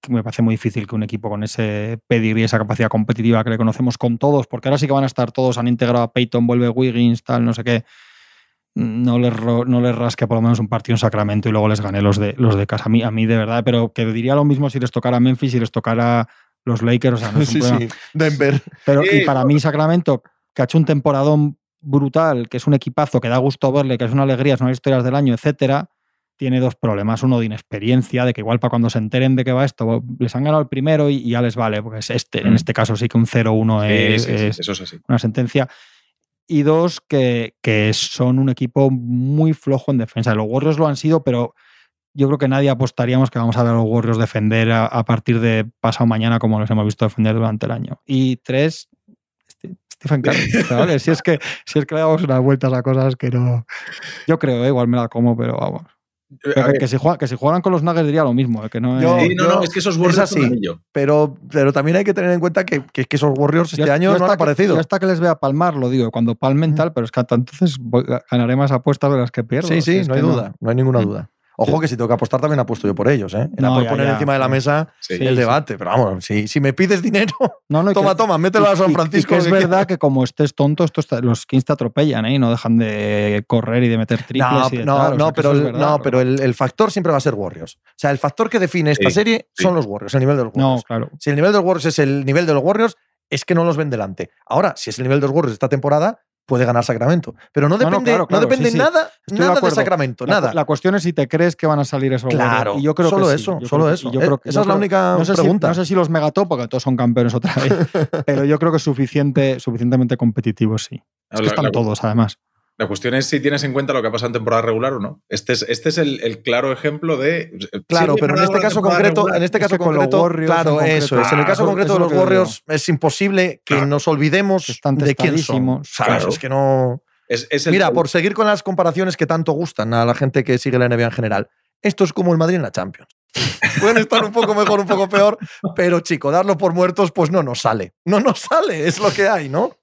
Speaker 4: que me parece muy difícil que un equipo con ese pedigrí, esa capacidad competitiva que le conocemos con todos, porque ahora sí que van a estar todos, han integrado a Peyton, vuelve Wiggins, tal, no sé qué, no les, ro- no les rasque por lo menos un partido en Sacramento y luego les gane los de, los de casa. A mí, a mí de verdad, pero que diría lo mismo si les tocara Memphis, si les tocara los Lakers, o sea, no es un
Speaker 2: Sí,
Speaker 4: problema.
Speaker 2: sí. Denver.
Speaker 4: Pero
Speaker 3: Sí,
Speaker 4: y para mí Sacramento, que ha hecho un temporadón brutal, que es un equipazo, que da gusto verle, que es una alegría, son las historias del año, etcétera, tiene dos problemas. Uno de inexperiencia, de que igual para cuando se enteren de que va esto, les han ganado el primero y, y ya les vale, porque es este, en
Speaker 3: Mm.
Speaker 4: este caso sí que un 0-1
Speaker 3: Sí,
Speaker 4: es, es
Speaker 3: eso es así.
Speaker 4: una sentencia. Y dos, que, que son un equipo muy flojo en defensa. Los Warriors lo han sido, pero yo creo que nadie apostaríamos que vamos a ver a los Warriors defender a, a partir de pasado mañana como los hemos visto defender durante el año. Y tres, Ste- Stephen Curry. ¿vale? Si, es que, si es que le damos unas vueltas a cosas que no... Yo creo, ¿eh? igual me la como, pero vamos.
Speaker 3: Eh,
Speaker 4: Que, que si, juega- que si jugaran con los Nuggets diría lo mismo. ¿eh? Que no
Speaker 2: Yo-
Speaker 4: es-
Speaker 3: sí, no, no, es que esos Warriors
Speaker 2: es
Speaker 3: son
Speaker 2: así. Pero, pero también hay que tener en cuenta que, que, que esos Warriors este
Speaker 4: Yo-
Speaker 2: año
Speaker 4: yo
Speaker 2: no han
Speaker 4: hasta que-
Speaker 2: aparecido.
Speaker 4: yo hasta que les vea palmar, lo digo, cuando palmen
Speaker 2: Mm.
Speaker 4: tal, pero es que hasta entonces voy- ganaré más apuestas de las que pierdo.
Speaker 2: Sí, sí, no hay
Speaker 4: que
Speaker 2: duda, no hay ninguna
Speaker 4: Mm.
Speaker 2: duda. Ojo que si tengo que apostar también apuesto yo por ellos, ¿eh? Era
Speaker 4: No,
Speaker 2: por
Speaker 4: ya,
Speaker 2: poner
Speaker 4: ya,
Speaker 2: encima de la mesa
Speaker 3: Sí,
Speaker 2: el
Speaker 4: sí.
Speaker 2: debate. Pero vamos, si, si me pides dinero,
Speaker 4: No, no,
Speaker 2: toma,
Speaker 4: que-
Speaker 2: toma, mételo a San Francisco.
Speaker 4: Y que es
Speaker 2: que
Speaker 4: verdad que como estés tonto, esto está- los Kings te atropellan ¿eh? y no dejan de correr y de meter triples.
Speaker 2: No,
Speaker 4: y de
Speaker 2: no,
Speaker 4: tal, o
Speaker 2: no,
Speaker 4: sea,
Speaker 2: pero, el,
Speaker 4: verdad,
Speaker 2: no, pero el, el factor siempre va a ser Warriors. O sea, el factor que define esta
Speaker 3: Sí,
Speaker 2: serie
Speaker 3: sí.
Speaker 2: son los Warriors, el nivel de los
Speaker 4: No,
Speaker 2: Warriors.
Speaker 4: claro.
Speaker 2: Si el nivel de los Warriors es el nivel de los Warriors, es que no los ven delante. Ahora, si es el nivel de los Warriors esta temporada, puede ganar Sacramento. Pero no
Speaker 4: No, no,
Speaker 2: depende,
Speaker 4: claro,
Speaker 2: no depende
Speaker 4: sí, sí.
Speaker 2: nada,
Speaker 4: de
Speaker 2: nada de. Sacramento,
Speaker 4: La,
Speaker 2: nada.
Speaker 4: la cuestión es si te crees que van a salir esos
Speaker 2: Claro.
Speaker 4: Y yo creo
Speaker 2: solo
Speaker 4: que
Speaker 2: eso,
Speaker 4: sí, yo
Speaker 2: solo
Speaker 4: creo
Speaker 2: eso.
Speaker 4: y yo
Speaker 2: Eh,
Speaker 4: creo que-
Speaker 2: esa
Speaker 4: yo
Speaker 2: es la única
Speaker 4: no sé si-
Speaker 2: pregunta.
Speaker 4: no sé si los megatop, porque todos son campeones otra vez, pero yo creo que es suficiente, suficientemente competitivos, sí. Es que están
Speaker 3: la-
Speaker 4: todos, además.
Speaker 3: La cuestión es si tienes en cuenta lo que ha pasado en temporada regular o no. Este es, este es el, el claro ejemplo de.
Speaker 2: Claro,
Speaker 3: sí,
Speaker 2: pero en este caso concreto,
Speaker 3: regular.
Speaker 2: en este
Speaker 4: Es
Speaker 2: caso
Speaker 4: que con los
Speaker 2: concreto,
Speaker 4: Warriors
Speaker 2: claro,
Speaker 4: concreto-
Speaker 2: eso es. En el
Speaker 3: Ah,
Speaker 2: caso
Speaker 4: eso-
Speaker 2: concreto
Speaker 4: eso
Speaker 2: de los
Speaker 4: lo.
Speaker 2: Warriors es imposible que
Speaker 3: Claro.
Speaker 2: nos olvidemos
Speaker 4: Están
Speaker 2: de quién son.
Speaker 3: Claro.
Speaker 2: Es que no.
Speaker 3: Es, es el-
Speaker 2: Mira, por seguir con las comparaciones que tanto gustan a la gente que sigue la NBA en general, esto es como el Madrid en la Champions. Pueden estar un poco mejor, un poco peor, pero chico, darlo por muertos, pues no nos sale. No nos sale, es lo que hay, ¿no?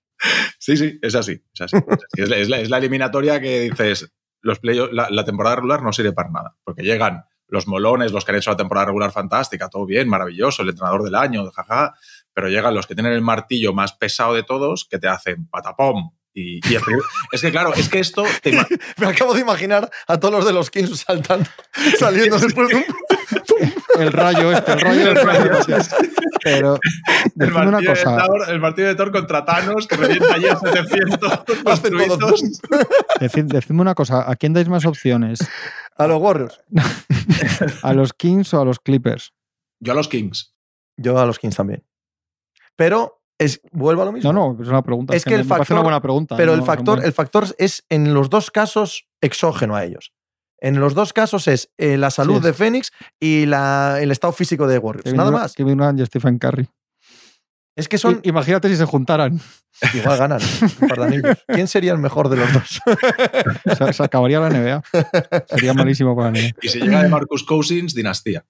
Speaker 3: Sí, sí, es así. Es, así, es, la eliminatoria que dices, los play la, la temporada regular no sirve para nada, porque llegan los molones, los que han hecho la temporada regular fantástica, todo bien, maravilloso, el entrenador del año, jaja, pero llegan los que tienen el martillo más pesado de todos, que te hacen patapom. Y, y es que claro, es que esto te
Speaker 2: Me acabo de imaginar a todos los de los Kings saltando, saliendo después de un.
Speaker 4: El rayo este, el rayo del rayo. Pero,
Speaker 3: el,
Speaker 4: una cosa,
Speaker 3: Thor, el martillo de Thor contra Thanos, que revienta allí a 700
Speaker 2: Hacen todo
Speaker 3: construidos.
Speaker 4: decid- decidme una cosa, ¿a quién dais más opciones?
Speaker 2: A los Warriors.
Speaker 4: ¿A los Kings o a los Clippers?
Speaker 3: Yo a los Kings.
Speaker 2: Yo a los Kings también. Pero es, vuelvo a lo mismo.
Speaker 4: No, no, es una pregunta.
Speaker 2: Es que el
Speaker 4: me
Speaker 2: factor-
Speaker 4: una buena pregunta.
Speaker 2: Pero
Speaker 4: no,
Speaker 2: el factor, el factor es en los dos casos exógeno a ellos. En los dos casos es eh, la salud
Speaker 4: es.
Speaker 2: de Phoenix y la- el estado físico de Warriors.
Speaker 4: Kevin
Speaker 2: Nada
Speaker 4: Durant-
Speaker 2: más.
Speaker 4: Kevin Durant y Stephen Curry.
Speaker 2: Es que son.
Speaker 4: I- Imagínate si se juntaran.
Speaker 2: Igual ganan anillos. ¿Quién sería el mejor de los dos?
Speaker 4: Se, se acabaría la NBA. Sería malísimo para la NBA.
Speaker 3: Y si llega de Marcus Cousins, dinastía.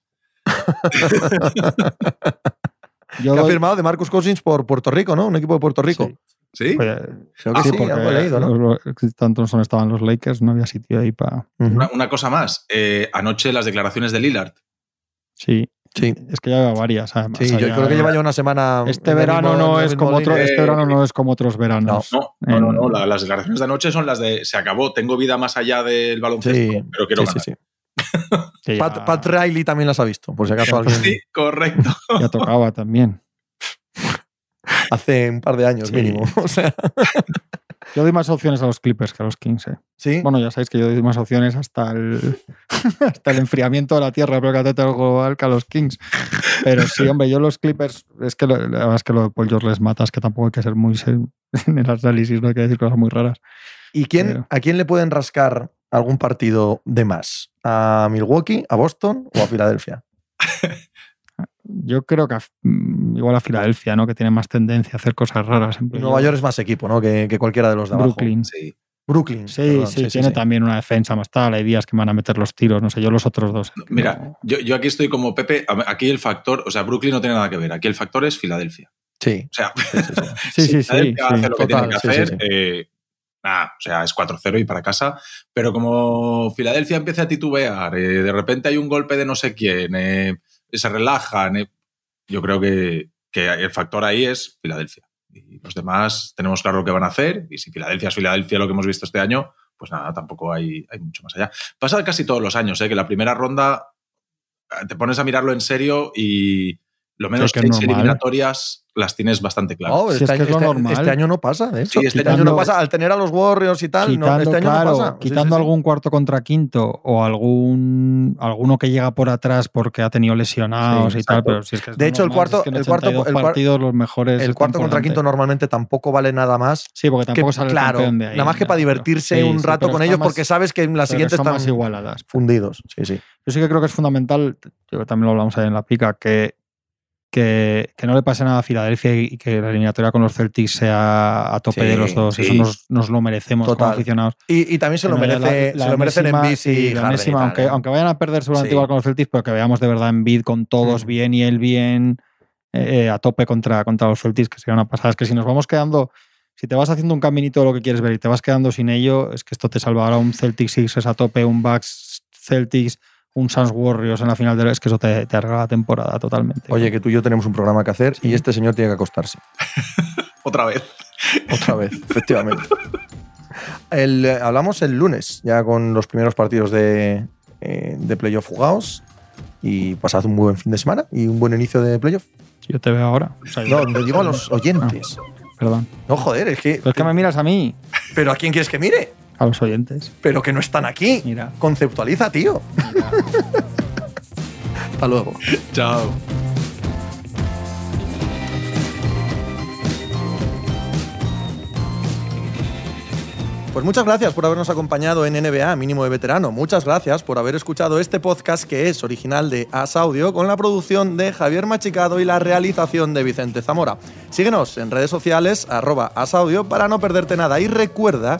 Speaker 4: Yo
Speaker 2: Que ha firmado de Marcus Cousins por Puerto Rico, ¿no? Un equipo de Puerto Rico.
Speaker 4: Sí.
Speaker 3: ¿Sí?
Speaker 4: Pues,
Speaker 2: Creo que
Speaker 4: sí,
Speaker 2: sí,
Speaker 4: porque
Speaker 2: algo he leído, ¿no?
Speaker 4: los- no estaban los Lakers, no había sitio ahí para.
Speaker 3: Una, una cosa más. eh, anoche las declaraciones de Lillard.
Speaker 4: Sí,
Speaker 2: Sí,
Speaker 4: es que ya lleva varias. además.
Speaker 2: sí,
Speaker 4: O sea,
Speaker 2: yo
Speaker 4: ya-
Speaker 2: creo que lleva ya una semana.
Speaker 4: Este verano
Speaker 2: mismo-
Speaker 4: no es como otro, este verano no es como otros veranos.
Speaker 3: No, no, no, no, la- las declaraciones de anoche son las de se acabó, tengo vida más allá del baloncesto,
Speaker 2: Sí,
Speaker 3: pero quiero
Speaker 2: sí, sí,
Speaker 3: ganar.
Speaker 2: sí.
Speaker 4: ya,
Speaker 2: Pat, Pat Riley también las ha visto, por si acaso alguien
Speaker 3: Sí, correcto.
Speaker 4: ya tocaba también.
Speaker 2: hace un par de años
Speaker 4: Sí.
Speaker 2: mínimo. O sea,
Speaker 4: Yo doy más opciones a los Clippers que a los Kings. eh.
Speaker 2: sí.
Speaker 4: Bueno, ya sabéis que yo doy más opciones hasta el, hasta el enfriamiento de la Tierra, pero que global que a los Kings. Pero sí, hombre, yo los Clippers, es que lo, la verdad es que lo de Paul George les matas, que tampoco hay que ser muy en el análisis, no hay que decir cosas muy raras.
Speaker 2: ¿Y quién,
Speaker 4: Pero-
Speaker 2: a quién le pueden rascar algún partido de más? ¿A Milwaukee, a Boston o a Filadelfia?
Speaker 4: Yo creo que a- mm, igual a Filadelfia, ¿no? Que tiene más tendencia a hacer cosas raras. en.
Speaker 2: Nueva York es más equipo, ¿no? Que, que cualquiera de los de abajo.
Speaker 4: Brooklyn.
Speaker 3: Sí.
Speaker 2: Brooklyn.
Speaker 4: Sí,
Speaker 2: perdón,
Speaker 4: sí, tiene también una defensa más tal. Hay días que van a meter los tiros, no sé, yo los otros dos.
Speaker 3: Mira,
Speaker 4: no-
Speaker 3: yo, yo aquí estoy como Pepe, aquí el factor, o sea, Brooklyn no tiene nada que ver, aquí el factor es Filadelfia.
Speaker 2: Sí,
Speaker 3: O sea,
Speaker 2: sí, sí, sí.
Speaker 4: Sí, sí, sí.
Speaker 3: Hace lo que tiene que
Speaker 2: sí, sí,
Speaker 3: hacer,
Speaker 2: sí.
Speaker 3: eh, nada, o sea, es 4-0 y para casa. Pero como Filadelfia empieza a titubear, eh, de repente hay un golpe de no sé quién, eh, se relajan, eh, yo creo que, que el factor ahí es Filadelfia. Y los demás tenemos claro lo que van a hacer. Y si Filadelfia es Filadelfia, lo que hemos visto este año, pues nada, tampoco hay, hay mucho más allá. Pasa casi todos los años, ¿eh? que la primera ronda te pones a mirarlo en serio y lo menos
Speaker 4: que
Speaker 3: seis
Speaker 4: normal.
Speaker 3: eliminatorias las tienes bastante claras.
Speaker 4: Si
Speaker 2: este,
Speaker 4: es que
Speaker 2: año,
Speaker 4: es lo
Speaker 2: este-
Speaker 4: normal.
Speaker 2: este año no pasa, de hecho.
Speaker 3: Sí, este
Speaker 2: año no pasa. Al tener a los Warriors y tal, no,
Speaker 4: quitando,
Speaker 2: este año
Speaker 4: claro,
Speaker 2: no pasa. Sí, sí,
Speaker 4: quitando
Speaker 2: sí.
Speaker 4: algún cuarto contra quinto o algún alguno que llega por atrás porque ha tenido lesionados
Speaker 2: Sí,
Speaker 4: y tal, pero si es que es
Speaker 2: De hecho, el cuarto-
Speaker 4: es que en
Speaker 2: el cuarto-
Speaker 4: 82
Speaker 2: el
Speaker 4: partidos los mejores
Speaker 2: El cuarto contra quinto normalmente tampoco vale nada más.
Speaker 4: Sí, porque
Speaker 2: que,
Speaker 4: tampoco sale el
Speaker 2: claro,
Speaker 4: campeón de ahí.
Speaker 2: nada más que para divertirse un
Speaker 4: sí,
Speaker 2: rato con ellos porque sabes que en la siguiente están
Speaker 4: más igualadas.
Speaker 2: fundidos. Sí, sí.
Speaker 4: Yo sí que creo que es fundamental, yo también lo hablamos ahí en la pica, que, que, que no le pase nada a Filadelfia y que la eliminatoria con los Celtics sea a tope
Speaker 2: Sí,
Speaker 4: de los dos.
Speaker 3: sí.
Speaker 4: Eso nos, nos lo merecemos
Speaker 2: Total.
Speaker 4: como aficionados.
Speaker 2: Y, y también se lo merece,
Speaker 4: la-
Speaker 2: se
Speaker 4: la
Speaker 2: lo merecen en y
Speaker 4: la
Speaker 2: y
Speaker 4: enésima,
Speaker 2: tal,
Speaker 4: aunque,
Speaker 2: ¿eh?
Speaker 4: aunque vayan a perder seguramente
Speaker 2: Sí.
Speaker 4: igual con los Celtics, pero que veamos de verdad en bid con todos
Speaker 2: Mm.
Speaker 4: bien y él bien eh, a tope contra, contra los Celtics, que sería una pasada. Es que si nos vamos quedando, si te vas haciendo un caminito de lo que quieres ver y te vas quedando sin ello, es que esto te salvará un Celtics Sixers a tope, un Bucks Celtics, un Suns Warriors en la final del es que eso te, te arregla la temporada totalmente.
Speaker 2: Oye, que tú y yo tenemos un programa que hacer y este señor tiene que acostarse.
Speaker 3: Otra vez.
Speaker 2: Otra vez, efectivamente. El, hablamos el lunes, ya con los primeros partidos de, eh, de playoff jugados. Y pasad un buen fin de semana y un buen inicio de playoff.
Speaker 4: Yo te veo ahora. O sea,
Speaker 2: No, le digo a los oyentes.
Speaker 4: Perdón.
Speaker 2: No, joder, es que.
Speaker 4: Pero es que me miras a mí,
Speaker 2: ¿Pero a quién quieres que mire?
Speaker 4: A los oyentes.
Speaker 2: Pero que no están aquí.
Speaker 4: Mira.
Speaker 2: Conceptualiza, tío.
Speaker 4: Mira.
Speaker 2: Hasta luego.
Speaker 3: Chao.
Speaker 2: Pues muchas gracias por habernos acompañado en NBA Mínimo de Veterano. Muchas gracias por haber escuchado este podcast que es original de As Audio con la producción de Javier Machicado y la realización de Vicente Zamora. Síguenos en redes sociales arroba asaudio para no perderte nada y recuerda